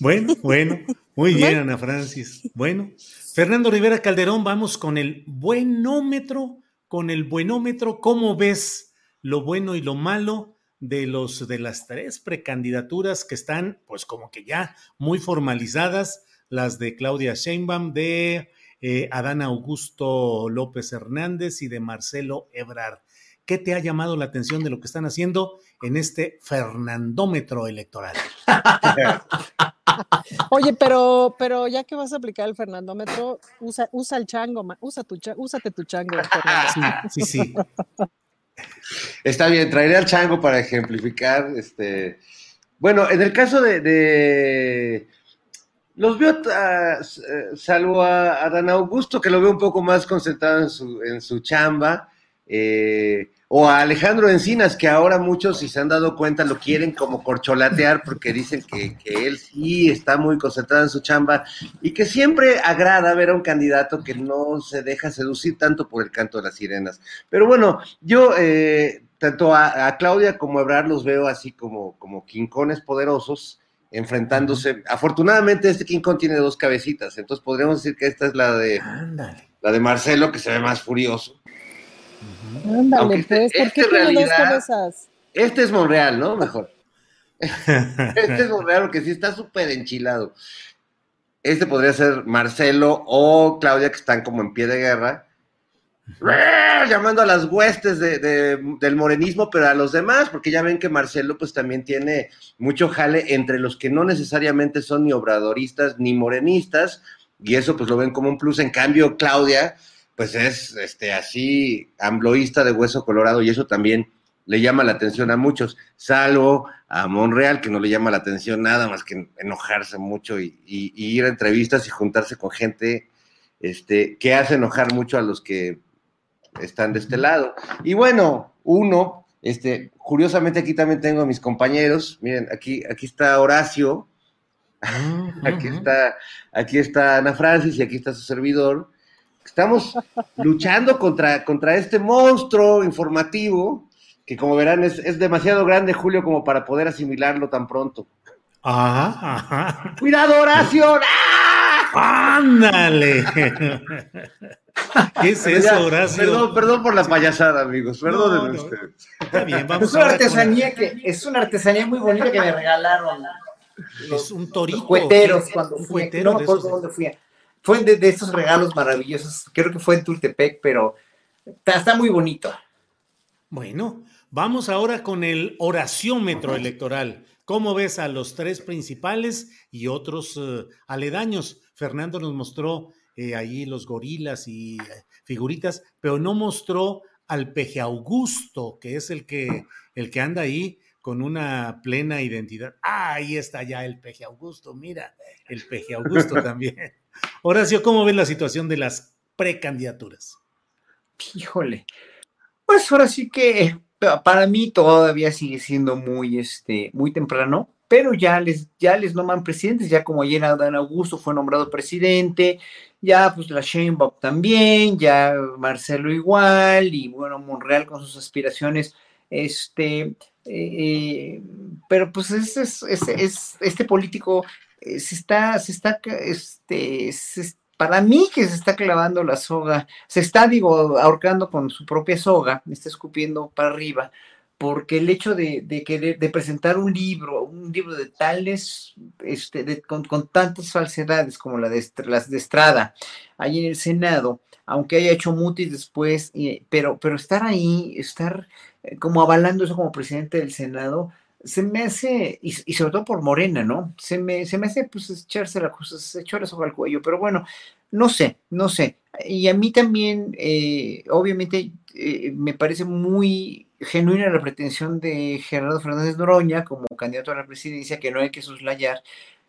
bueno, bueno. Muy bien, Ana Francis. Bueno, Fernando Rivera Calderón, vamos con el buenómetro, con el buenómetro, ¿cómo ves? Lo bueno y lo malo de los de las tres precandidaturas que están pues como que ya muy formalizadas, las de Claudia Sheinbaum, de eh, Adán Augusto López Hernández y de Marcelo Ebrard. ¿Qué te ha llamado la atención de lo que están haciendo en este Fernandómetro electoral? Oye, pero, pero ya que vas a aplicar el Fernandómetro, usa, usa el chango, usa tu, úsate tu chango. Sí, sí, sí. Está bien, traeré al chango para ejemplificar. Este, bueno, en el caso de, los veo, ah, salvo a, Dan Augusto, que lo veo un poco más concentrado en su, en su chamba. eh, o a Alejandro Encinas, que ahora muchos, si se han dado cuenta, lo quieren como corcholatear porque dicen que, él sí está muy concentrado en su chamba y que siempre agrada ver a un candidato que no se deja seducir tanto por el canto de las sirenas. Pero bueno, yo eh, tanto a, Claudia como a Ebrard los veo así como, como quincones poderosos enfrentándose. Afortunadamente este Kong tiene dos cabecitas, entonces podríamos decir que esta es la de, la de Marcelo, que se ve más furioso. Ándale, pues, ¿por este qué tiene dos cabezas? Este es Monreal, ¿no? Mejor. este es Monreal porque sí está súper enchilado. Este podría ser Marcelo o Claudia, que están como en pie de guerra, llamando a las huestes del morenismo, pero a los demás, porque ya ven que Marcelo pues también tiene mucho jale entre los que no necesariamente son ni obradoristas ni morenistas, y eso pues lo ven como un plus. En cambio, Claudia, pues es este, así ambloísta de hueso colorado y eso también le llama la atención a muchos, salvo a Monreal, que no le llama la atención nada más que enojarse mucho y, ir a entrevistas y juntarse con gente este, que hace enojar mucho a los que están de este lado. Y bueno, uno, este, curiosamente aquí también tengo a mis compañeros, miren, aquí, aquí está Horacio, aquí está, aquí está Ana Francis y aquí está su servidor. Estamos luchando contra, contra este monstruo informativo que como verán es, demasiado grande, Julio, como para poder asimilarlo tan pronto. Ajá, ajá. ¡Cuidado, Horacio! ¡Ah! ¡Ándale! ¿Qué es eso, Horacio? Perdón, perdón por la payasada, amigos. Perdón ustedes. Está bien, vamos es una artesanía que es una artesanía muy bonita que me regalaron. Es un torito. cueteros cuando fui. no me acuerdo dónde fui fue de, de, estos regalos maravillosos. Creo que fue en Tultepec, pero está, muy bonito. Bueno, vamos ahora con el oraciómetro electoral. ¿Cómo ves a los tres principales y otros eh, aledaños? Fernando nos mostró eh, ahí los gorilas y eh, figuritas, pero no mostró al peje Augusto, que es el que, el que anda ahí con una plena identidad. Ah, ahí está ya el peje Augusto, mira, el peje Augusto también. Horacio, ¿cómo ves la situación de las precandidaturas? Híjole, pues ahora sí que para mí todavía sigue siendo muy, este, muy temprano, pero ya les, ya les nombran presidentes, ya como ayer Adán Augusto fue nombrado presidente, ya pues la Sheinbaum también, ya Marcelo igual, y bueno, Monreal con sus aspiraciones, este, eh, pero pues es, es, es, este político eh, se está, se está, este, para mí que se está clavando la soga, se está, digo, ahorcando con su propia soga, me está escupiendo para arriba, porque el hecho de, de querer, de presentar un libro, un libro de tales, este, con, tantas falsedades como la de, las de Estrada, ahí en el Senado, aunque haya hecho mutis después, pero, pero estar ahí, estar eh, como avalando eso como presidente del Senado, se me hace, y, sobre todo por Morena, ¿no? Se me, se me hace pues echarse la cosa, echarle sobre el cuello, pero bueno, no sé, no sé. Y a mí también, eh, obviamente, eh, me parece muy genuina la pretensión de Gerardo Fernández Noroña como candidato a la presidencia, que no hay que suslayar,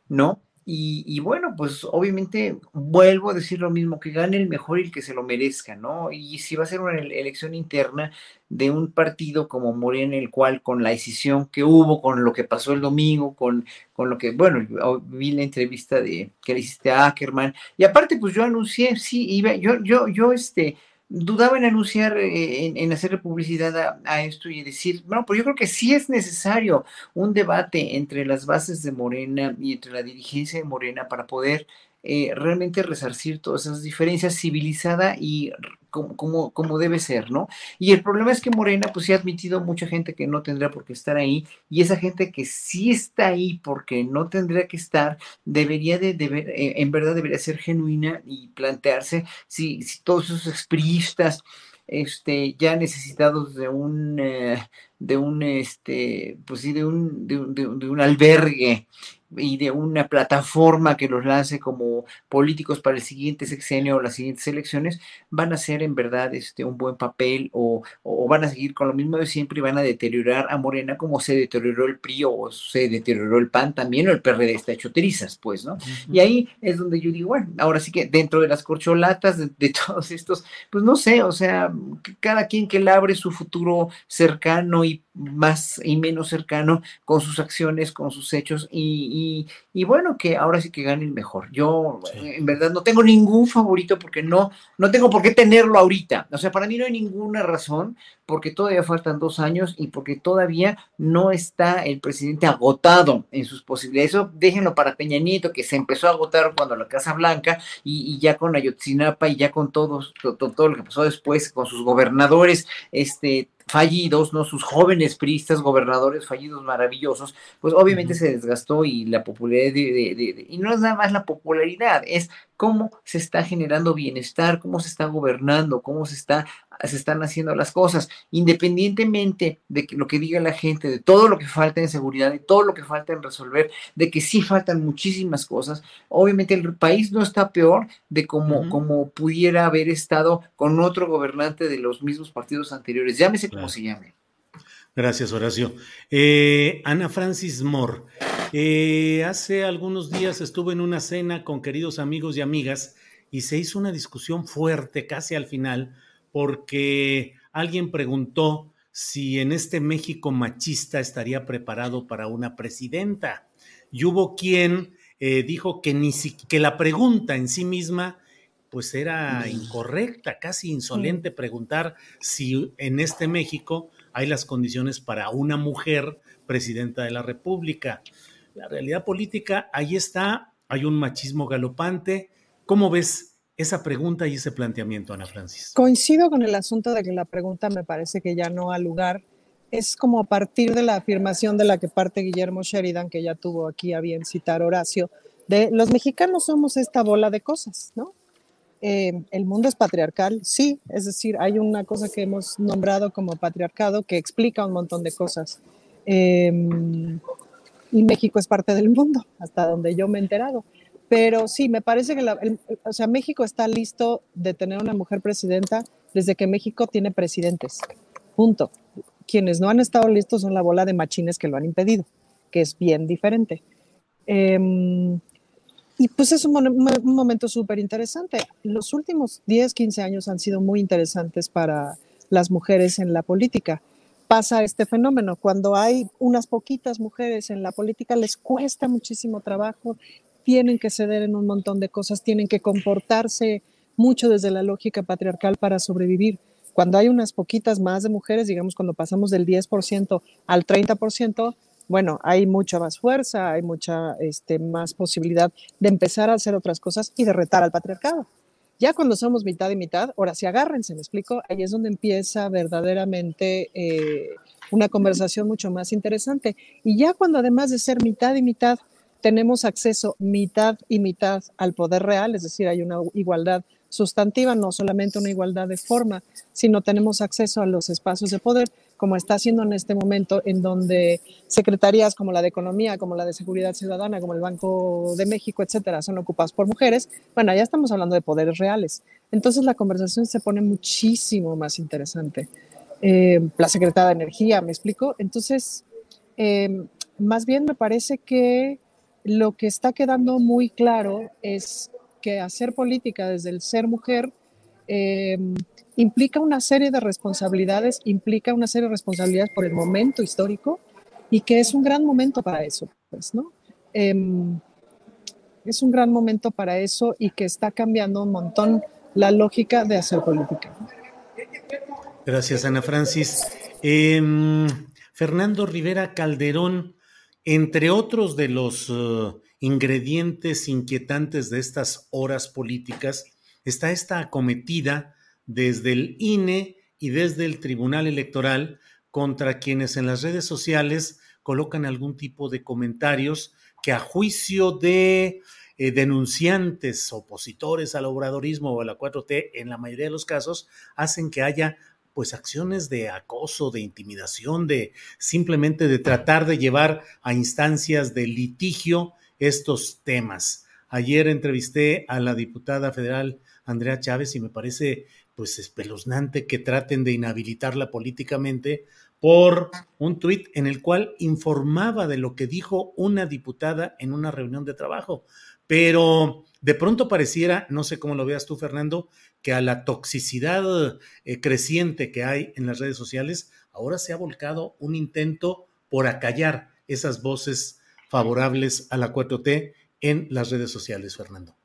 ¿no? Y, bueno, pues obviamente vuelvo a decir lo mismo, que gane el mejor y el que se lo merezca, ¿no? Y si va a ser una elección interna de un partido como Morena, el cual con la decisión que hubo, con lo que pasó el domingo, con, con lo que, bueno, vi la entrevista de que le hiciste a Ackerman, y aparte, pues yo anuncié, sí, iba, yo, yo, yo, este, dudaba en anunciar, eh, en, hacerle publicidad a, esto y decir, bueno, pues yo creo que sí es necesario un debate entre las bases de Morena y entre la dirigencia de Morena para poder eh, realmente resarcir todas esas diferencias civilizada y como, como, debe ser, ¿no? Y el problema es que Morena, pues ha admitido mucha gente que no tendría por qué estar ahí, y esa gente que sí está ahí porque no tendría que estar, debería de, eh, en verdad debería ser genuina y plantearse si, si todos esos expriistas, este, ya necesitados de un, eh, de un, este, pues sí, de un, de de un albergue y de una plataforma que los lance como políticos para el siguiente sexenio o las siguientes elecciones, van a ser en verdad este, un buen papel o, van a seguir con lo mismo de siempre y van a deteriorar a Morena como se deterioró el PRI o se deterioró el PAN también o el PRD está hecho trizas, pues, ¿no? Y ahí es donde yo digo, bueno, ahora sí que dentro de las corcholatas de, de todos estos, pues no sé, o sea, cada quien que labre su futuro cercano y más y menos cercano con sus acciones, con sus hechos y, y, bueno, que ahora sí que gane el mejor. Yo en verdad no tengo ningún favorito porque no, no tengo por qué tenerlo ahorita. O sea, para mí no hay ninguna razón porque todavía faltan dos años y porque todavía no está el presidente agotado en sus posibilidades. Eso déjenlo para Peña Nieto, que se empezó a agotar cuando la Casa Blanca y, y ya con Ayotzinapa y ya con todos, todo, todo, lo que pasó después con sus gobernadores, este fallidos, ¿no? Sus jóvenes priistas, gobernadores fallidos maravillosos, pues obviamente se desgastó y la popularidad de, y no es nada más la popularidad, es cómo se está generando bienestar, cómo se está gobernando, cómo se está se están haciendo las cosas, independientemente de lo que diga la gente, de todo lo que falta en seguridad, de todo lo que falta en resolver, de que sí faltan muchísimas cosas. Obviamente el país no está peor de como, como pudiera haber estado con otro gobernante de los mismos partidos anteriores, llámese como se llame. Gracias, Horacio. Eh, Ana Francis Moore, eh, hace algunos días estuve en una cena con queridos amigos y amigas y se hizo una discusión fuerte casi al final porque alguien preguntó si en este México machista estaría preparado para una presidenta. Y hubo quien eh, dijo que, ni que la pregunta en sí misma pues era mm. incorrecta, casi insolente preguntar si en este México hay las condiciones para una mujer presidenta de la República. La realidad política, ahí está, hay un machismo galopante. ¿Cómo ves esa pregunta y ese planteamiento, Ana Francis. Coincido con el asunto de que la pregunta me parece que ya no ha lugar. Es como a partir de la afirmación de la que parte Guillermo Sheridan, que ya tuvo aquí a bien citar Horacio, de los mexicanos somos esta bola de cosas, ¿no? Eh, el mundo es patriarcal, sí, es decir, hay una cosa que hemos nombrado como patriarcado que explica un montón de cosas. Em, y México es parte del mundo, hasta donde yo me he enterado. Pero sí, me parece que o sea, México está listo de tener una mujer presidenta desde que México tiene presidentes. Punto. Quienes no han estado listos son la bola de machines que lo han impedido, que es bien diferente. Em, y pues es un, un momento súper interesante. Los últimos 10, 15 años han sido muy interesantes para las mujeres en la política. Pasa este fenómeno, cuando hay unas poquitas mujeres en la política les cuesta muchísimo trabajo tienen que ceder en un montón de cosas, tienen que comportarse mucho desde la lógica patriarcal para sobrevivir. Cuando hay unas poquitas más de mujeres, digamos, cuando pasamos del 10% al 30%, bueno, hay mucha más fuerza, hay mucha este, más posibilidad de empezar a hacer otras cosas y de retar al patriarcado. Ya cuando somos mitad y mitad, ahora sí agárrense, me explico, ahí es donde empieza verdaderamente eh, una conversación mucho más interesante. Y ya cuando además de ser mitad y mitad, tenemos acceso mitad y mitad al poder real, es decir, hay una igualdad sustantiva, no solamente una igualdad de forma, sino tenemos acceso a los espacios de poder, como está haciendo en este momento, en donde secretarías como la de Economía, como la de Seguridad Ciudadana, como el Banco de México, etcétera, son ocupadas por mujeres. Bueno, ya estamos hablando de poderes reales. Entonces la conversación se pone muchísimo más interesante. Eh, la secretaria de Energía, ¿me explico? Entonces, eh, más bien me parece que lo que está quedando muy claro es que hacer política desde el ser mujer em, implica una serie de responsabilidades, implica una serie de responsabilidades por el momento histórico y que es un gran momento para eso, pues, ¿no? Em, es un gran momento para eso y que está cambiando un montón la lógica de hacer política. Gracias, Ana Francis. Em, Fernando Rivera Calderón entre otros de los eh, ingredientes inquietantes de estas horas políticas está esta acometida desde el INE y desde el Tribunal Electoral contra quienes en las redes sociales colocan algún tipo de comentarios que a juicio de eh, denunciantes, opositores al obradorismo o a la 4T, en la mayoría de los casos, hacen que haya pues acciones de acoso, de intimidación, de simplemente de tratar de llevar a instancias de litigio estos temas. Ayer entrevisté a la diputada federal Andrea Chávez y me parece pues espeluznante que traten de inhabilitarla políticamente por un tuit en el cual informaba de lo que dijo una diputada en una reunión de trabajo. Pero de pronto pareciera, no sé cómo lo veas tú, Fernando, que a la toxicidad eh, creciente que hay en las redes sociales, ahora se ha volcado un intento por acallar esas voces favorables a la 4T en las redes sociales, Fernando.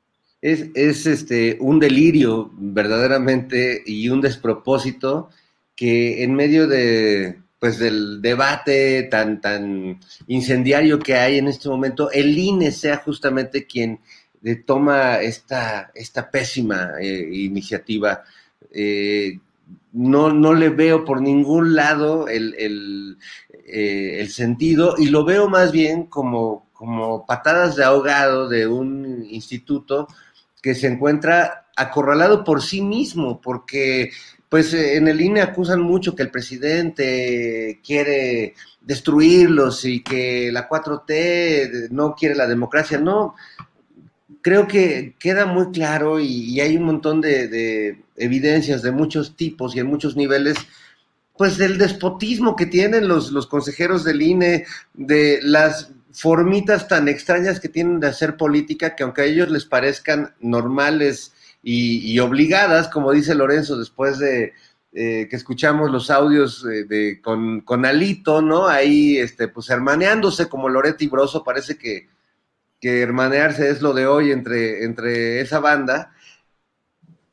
Es, es este, un delirio verdaderamente y un despropósito que en medio de, pues, del debate tan, tan incendiario que hay en este momento, el INE sea justamente quien eh, toma esta, esta pésima eh, iniciativa. Eh, no, no le veo por ningún lado el, el, el, sentido y lo veo más bien como, como patadas de ahogado de un instituto que se encuentra acorralado por sí mismo, porque pues en el INE acusan mucho que el presidente quiere destruirlos y que la 4T no quiere la democracia. No, creo que queda muy claro y, hay un montón de, evidencias de muchos tipos y en muchos niveles, pues del despotismo que tienen los, consejeros del INE, de las formitas tan extrañas que tienen de hacer política que aunque a ellos les parezcan normales y, obligadas, como dice Lorenzo después de eh, que escuchamos los audios de, con, con, Alito, ¿no? Ahí, este, pues hermaneándose como Loretti Broso, parece que, que hermanearse es lo de hoy entre, entre esa banda.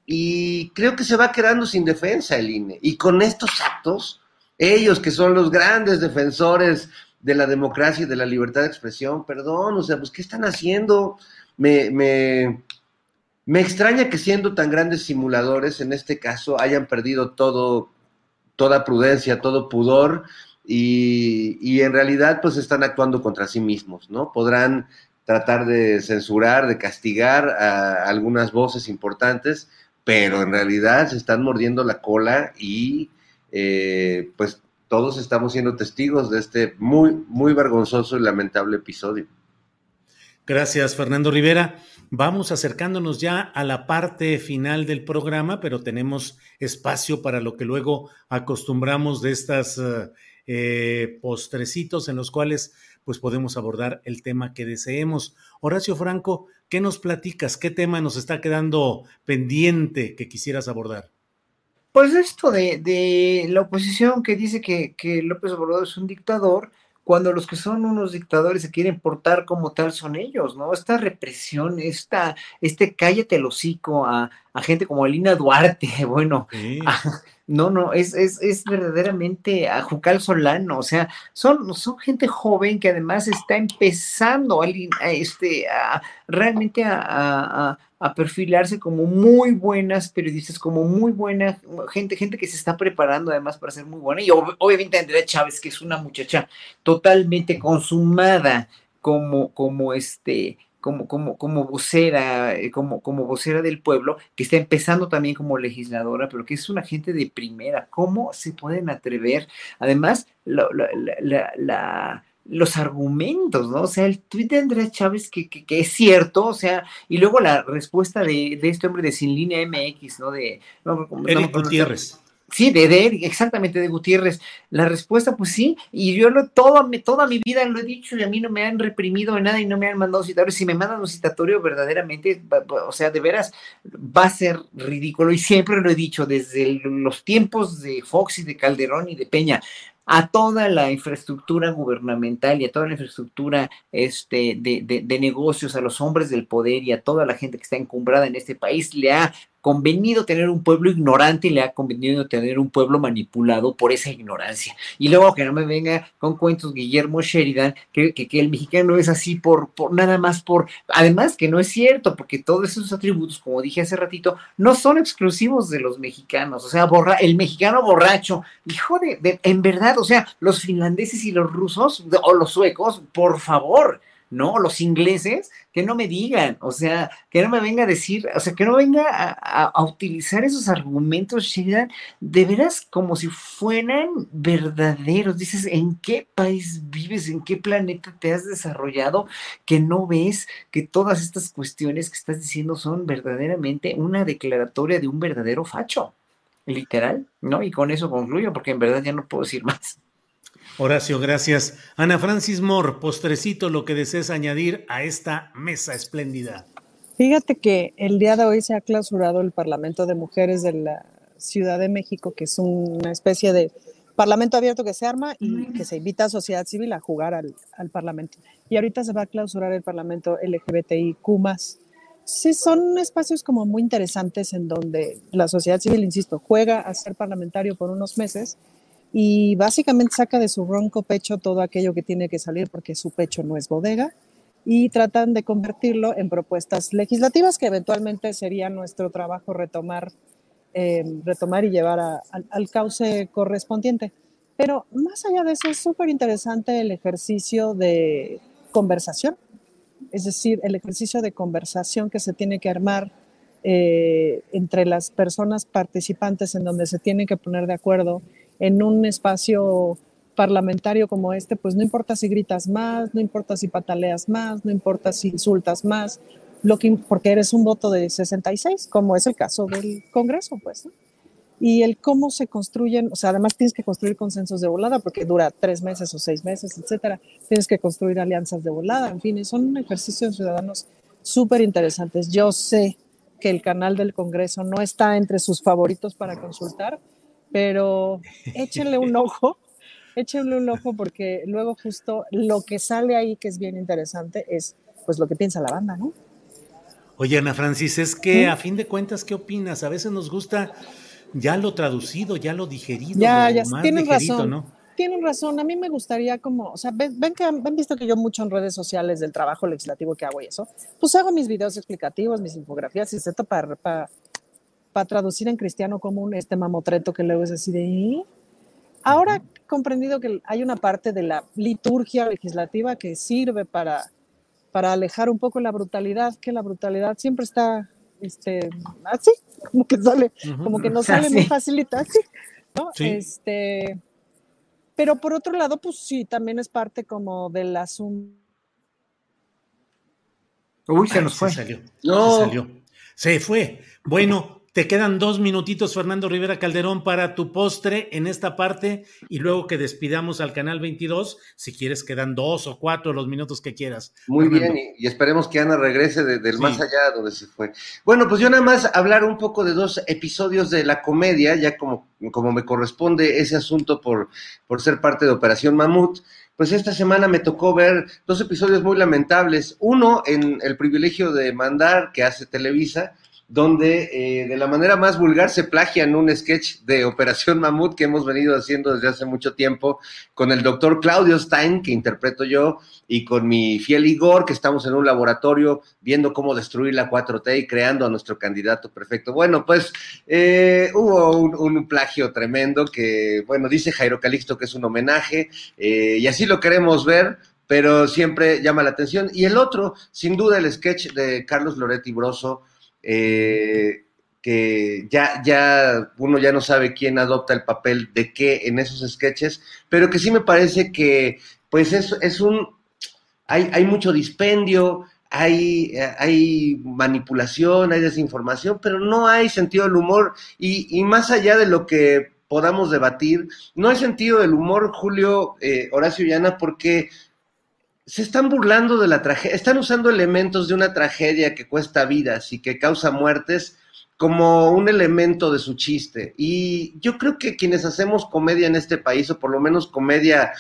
Y creo que se va quedando sin defensa el INE. Y con estos actos, ellos que son los grandes defensores de la democracia y de la libertad de expresión, perdón, o sea, pues, ¿qué están haciendo? Me, me, me extraña que siendo tan grandes simuladores, en este caso, hayan perdido todo, toda prudencia, todo pudor, y, y, en realidad pues están actuando contra sí mismos, ¿no? Podrán tratar de censurar, de castigar a algunas voces importantes, pero en realidad se están mordiendo la cola y eh, pues todos estamos siendo testigos de este muy, muy vergonzoso y lamentable episodio. Gracias, Fernando Rivera. Vamos acercándonos ya a la parte final del programa, pero tenemos espacio para lo que luego acostumbramos de estas eh, postrecitos en los cuales pues podemos abordar el tema que deseemos. Horacio Franco, ¿qué nos platicas? ¿Qué tema nos está quedando pendiente que quisieras abordar? Pues esto de, la oposición que dice que, que, López Obrador es un dictador, cuando los que son unos dictadores se quieren portar como tal son ellos, ¿no? Esta represión, esta, este cállate el hocico a, a gente como Alina Duarte, bueno, no, no, es, es, es, verdaderamente a Jucal Solano, o sea, son, son gente joven que además está empezando a, este, realmente a, a, perfilarse como muy buenas periodistas, como muy buena gente, gente que se está preparando además para ser muy buena, y obviamente Andrea Chávez, que es una muchacha totalmente consumada como, como este, como, como, como vocera, eh, como, como vocera del pueblo, que está empezando también como legisladora, pero que es una gente de primera. ¿Cómo se pueden atrever? Además, la, la, los argumentos, ¿no? O sea, el tuit de Andrea Chávez que, que, es cierto, o sea, y luego la respuesta de, de este hombre de Sin Línea MX, ¿no? De Eric Gutiérrez. Sí, de, de, exactamente, de Gutiérrez. La respuesta, pues sí, y yo lo, toda, toda mi vida lo he dicho y a mí no me han reprimido en nada y no me han mandado citatorios. Si me mandan un citatorio, verdaderamente, o sea, de veras, va a ser ridículo. Y siempre lo he dicho desde los tiempos de Fox y de Calderón y de Peña a toda la infraestructura gubernamental y a toda la infraestructura este, de, de, de, negocios, a los hombres del poder y a toda la gente que está encumbrada en este país, le ha convenido tener un pueblo ignorante y le ha convenido tener un pueblo manipulado por esa ignorancia. Y luego que no me venga con cuentos Guillermo Sheridan, que, que, el mexicano es así por, por nada más por, además que no es cierto, porque todos esos atributos, como dije hace ratito, no son exclusivos de los mexicanos. O sea, borra, el mexicano borracho, hijo de, en verdad, o sea, los finlandeses y los rusos o los suecos, por favor, No, los ingleses, que no me digan, o sea, que no me venga a decir, o sea, que no venga a, utilizar esos argumentos, Sheridan, de veras como si fueran verdaderos. Dices, ¿en qué país vives? ¿En qué planeta te has desarrollado que no ves que todas estas cuestiones que estás diciendo son verdaderamente una declaratoria de un verdadero facho? Literal, ¿no? Y con eso concluyo, porque en verdad ya no puedo decir más. Horacio, gracias. Ana Francis Moore, postrecito, lo que desees añadir a esta mesa espléndida. Fíjate que el día de hoy se ha clausurado el Parlamento de Mujeres de la Ciudad de México, que es una especie de parlamento abierto que se arma y que se invita a sociedad civil a jugar al, al Parlamento. Y ahorita se va a clausurar el Parlamento LGBTIQ. Sí, son espacios como muy interesantes en donde la sociedad civil, insisto, juega a ser parlamentario por unos meses y básicamente saca de su ronco pecho todo aquello que tiene que salir porque su pecho no es bodega y tratan de convertirlo en propuestas legislativas que eventualmente sería nuestro trabajo retomar, eh, retomar y llevar al cauce correspondiente. Pero más allá de eso, es súper interesante el ejercicio de conversación, es decir, el ejercicio de conversación que se tiene que armar eh, entre las personas participantes en donde se tienen que poner de acuerdo en un espacio parlamentario como este, pues no importa si gritas más, no importa si pataleas más, no importa si insultas más, lo que, porque eres un voto de 66, como es el caso del Congreso, pues. Y el cómo se construyen, o sea, además tienes que construir consensos de volada, porque dura tres meses o seis meses, etcétera. Tienes que construir alianzas de volada, en fin, son ejercicios ciudadanos súper interesantes. Yo sé que el canal del Congreso no está entre sus favoritos para consultar, pero échenle un ojo, échenle un ojo porque luego justo lo que sale ahí que es bien interesante es pues lo que piensa la banda, ¿no? Oye, Ana Francis, es que a fin de cuentas, ¿qué opinas? A veces nos gusta ya lo traducido, ya lo digerido. Ya, ya, tienen razón. ¿no? Tienen razón, a mí me gustaría como, o sea, ven, que han visto que yo mucho en redes sociales del trabajo legislativo que hago y eso, pues hago mis videos explicativos, mis infografías, etcétera, para, para para traducir en cristiano común este mamotreto que luego es así de... Ahora he comprendido que hay una parte de la liturgia legislativa que sirve para, para alejar un poco la brutalidad, que la brutalidad siempre está este, así, como que sale, como que no sale muy facilita, así, ¿no? Este, pero por otro lado, pues sí, también es parte como del asunto. Uy, se nos fue. Se salió. No. Se salió. Se fue. Bueno, te quedan dos minutitos, Fernando Rivera Calderón, para tu postre en esta parte y luego que despidamos al canal 22. Si quieres, quedan dos o cuatro los minutos que quieras. Muy bien, y, esperemos que Ana regrese del más allá donde se fue. Bueno, pues yo nada más hablar un poco de dos episodios de la comedia, ya como, como me corresponde ese asunto por, por ser parte de Operación Mamut pues esta semana me tocó ver dos episodios muy lamentables. Uno en El privilegio de mandar que hace Televisa, donde eh, de la manera más vulgar se plagian un sketch de Operación Mamut que hemos venido haciendo desde hace mucho tiempo con el doctor Claudio Stein, que interpreto yo, y con mi fiel Igor, que estamos en un laboratorio viendo cómo destruir la 4T y creando a nuestro candidato perfecto. Bueno, pues eh, hubo un, plagio tremendo que, bueno, dice Jairo Calixto que es un homenaje, eh, y así lo queremos ver pero siempre llama la atención. Y el otro, sin duda, el sketch de Carlos Loretti Broso, eh, que ya, ya uno ya no sabe quién adopta el papel de qué en esos sketches, pero que sí me parece que pues es, es un, hay, hay mucho dispendio, hay, hay manipulación, hay desinformación, pero no hay sentido del humor. Y, más allá de lo que podamos debatir, no hay sentido del humor, Julio, eh, Horacio y Ana, porque se están burlando de la tragedia, están usando elementos de una tragedia que cuesta vidas y que causa muertes como un elemento de su chiste. Y yo creo que quienes hacemos comedia en este país, o por lo menos comedia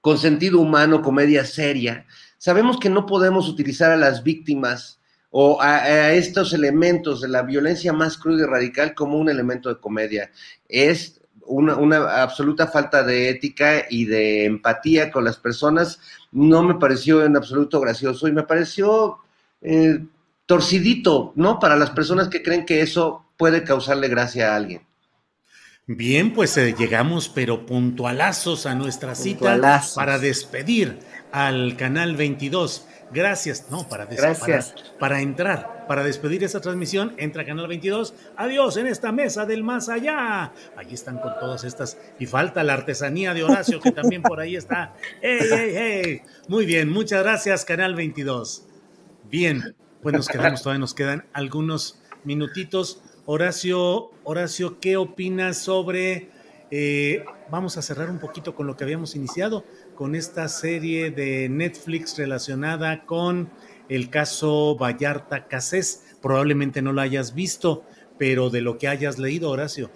con sentido humano, comedia seria, sabemos que no podemos utilizar a las víctimas o a, estos elementos de la violencia más cruda y radical como un elemento de comedia. Es una, una, absoluta falta de ética y de empatía con las personas no me pareció en absoluto gracioso y me pareció eh, torcidito, ¿no? Para las personas que creen que eso puede causarle gracia a alguien. Bien, pues eh, llegamos, pero puntualazos a nuestra cita para despedir al canal 22. Gracias, no, para, Gracias. Para, para, entrar, para despedir esa transmisión, entra Canal 22. Adiós en esta mesa del más allá. Allí están con todas estas. Y falta la artesanía de Horacio, que también por ahí está. ¡Ey, ey, ey! Muy bien, muchas gracias, Canal 22. Bien, pues nos quedamos, todavía nos quedan algunos minutitos. Horacio, Horacio, ¿qué opinas sobre... Eh, vamos a cerrar un poquito con lo que habíamos iniciado con esta serie de Netflix relacionada con el caso Vallarta Casés. Probablemente no lo hayas visto, pero de lo que hayas leído, Horacio.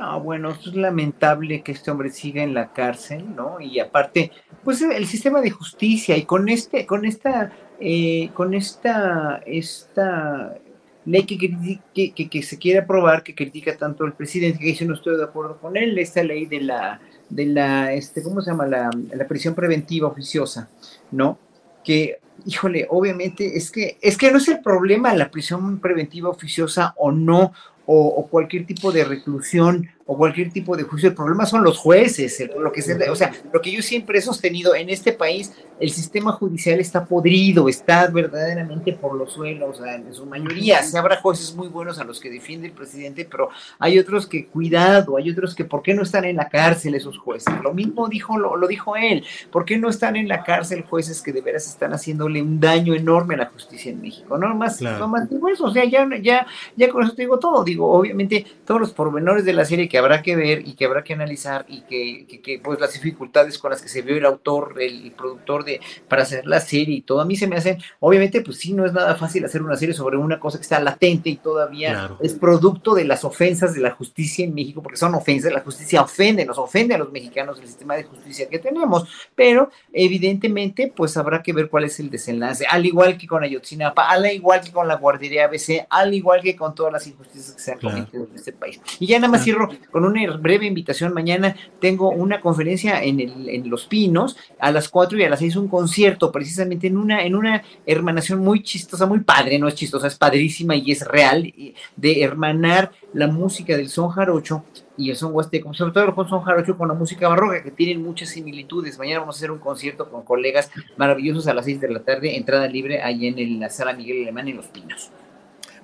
No, bueno, es lamentable que este hombre siga en la cárcel, ¿no? Y aparte, pues el sistema de justicia y con este, con esta, eh, con esta, esta ley que, se quiere aprobar, que critica tanto el presidente, que dice no estoy de acuerdo con él, esta ley de la de la, este, ¿cómo se llama? La, la prisión preventiva oficiosa, ¿no? Que, híjole, obviamente es que, es que no es el problema la prisión preventiva oficiosa o no, o, cualquier tipo de reclusión o cualquier tipo de juicio. El problema son los jueces, lo que se, o sea, lo que yo siempre he sostenido en este país, el sistema judicial está podrido, está verdaderamente por los suelos, o sea, en su mayoría. Se habrá jueces muy buenos a los que defiende el presidente, pero hay otros que cuidado, hay otros que ¿por qué no están en la cárcel esos jueces? Lo mismo dijo, lo, lo dijo él, ¿por qué no están en la cárcel jueces que de veras están haciéndole un daño enorme a la justicia en México? No más, no más digo eso, o sea, ya, ya, ya con eso te digo todo, digo, obviamente todos los pormenores de la serie que habrá que ver y que habrá que analizar y que, pues las dificultades con las que se vio el autor, el, productor de para hacer la serie y todo, a mí se me hacen, obviamente pues sí, no es nada fácil hacer una serie sobre una cosa que está latente y todavía es producto de las ofensas de la justicia en México, porque son ofensas, la justicia ofende, nos ofende a los mexicanos el sistema de justicia que tenemos, pero evidentemente pues habrá que ver cuál es el desenlace, al igual que con Ayotzinapa, al igual que con la guardería ABC, al igual que con todas las injusticias que se han cometido en este país. Y ya nada más cierro con una breve invitación. Mañana tengo una conferencia en, el, en Los Pinos, a las 4 y a las 6 un concierto, precisamente en una, en una hermanación muy chistosa, muy padre, no es chistosa, es padrísima y es real, de hermanar la música del son jarocho y el son huasteco, sobre todo el son jarocho con la música barroca, que tienen muchas similitudes. Mañana vamos a hacer un concierto con colegas maravillosos a las 6 de la tarde, entrada libre ahí en la sala Miguel Alemán en Los Pinos.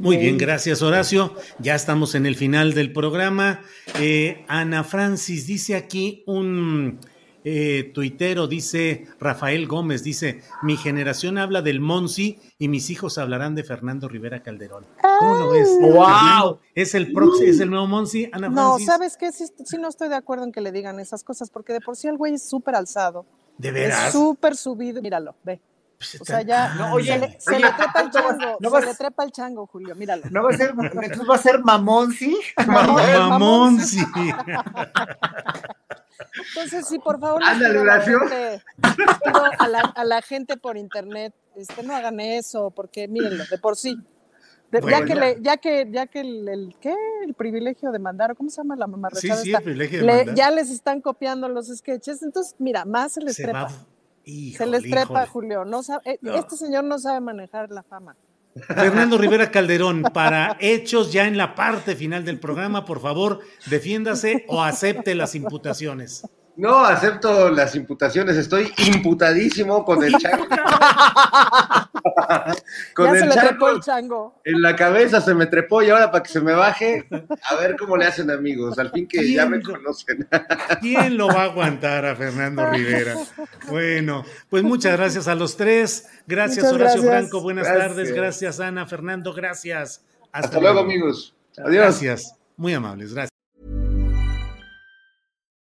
Muy bien, gracias Horacio. Ya estamos en el final del programa. Eh, Ana Francis dice aquí un eh, tuitero, dice Rafael Gómez, dice, mi generación habla del Monsi y mis hijos hablarán de Fernando Rivera Calderón. ¿Cómo lo ves? ¡Wow! ¿Es el, próximo, ¿Es el nuevo Monsi, Ana Francis? No, ¿sabes qué? Sí, sí, no estoy de acuerdo en que le digan esas cosas, porque de por sí el güey es súper alzado. ¿De veras? Es súper subido. Míralo, ve. Pues o sea, ya no, oye, se, le, se le, trepa el chango, no se le trepa el chango, Julio, míralo. No va a ser, entonces va a ser mamón, sí. Mamón, sí. Entonces, sí, por favor, Ándale, pido a la, a la gente por internet, este, no hagan eso, porque mírenlo, de por sí. De, ya, que le, ya que ya que el, el, ¿qué? el privilegio de mandar, ¿cómo se llama la mamá Sí, sí, el privilegio de le, mandar. Ya les están copiando los sketches, entonces, mira, más se les Se trepa. va- Híjole, se les trepa, híjole. Julio. No sabe, eh, No. Este señor no sabe manejar la fama. Fernando Rivera Calderón, para hechos ya en la parte final del programa, por favor, defiéndase o acepte las imputaciones. No, acepto las imputaciones. Estoy imputadísimo con el chango. con ya se el le chango trepó el chango. en la cabeza, se me trepó y ahora para que se me baje, a ver cómo le hacen amigos. Al fin que ya me conocen. ¿Quién lo va a aguantar a Fernando Rivera? Bueno, pues muchas gracias a los tres. Gracias, Muchas Horacio gracias. Franco. Buenas Gracias. tardes. Gracias, Ana. Fernando, gracias. Hasta, Hasta luego, amigos. Adiós. Gracias. Muy amables. Gracias.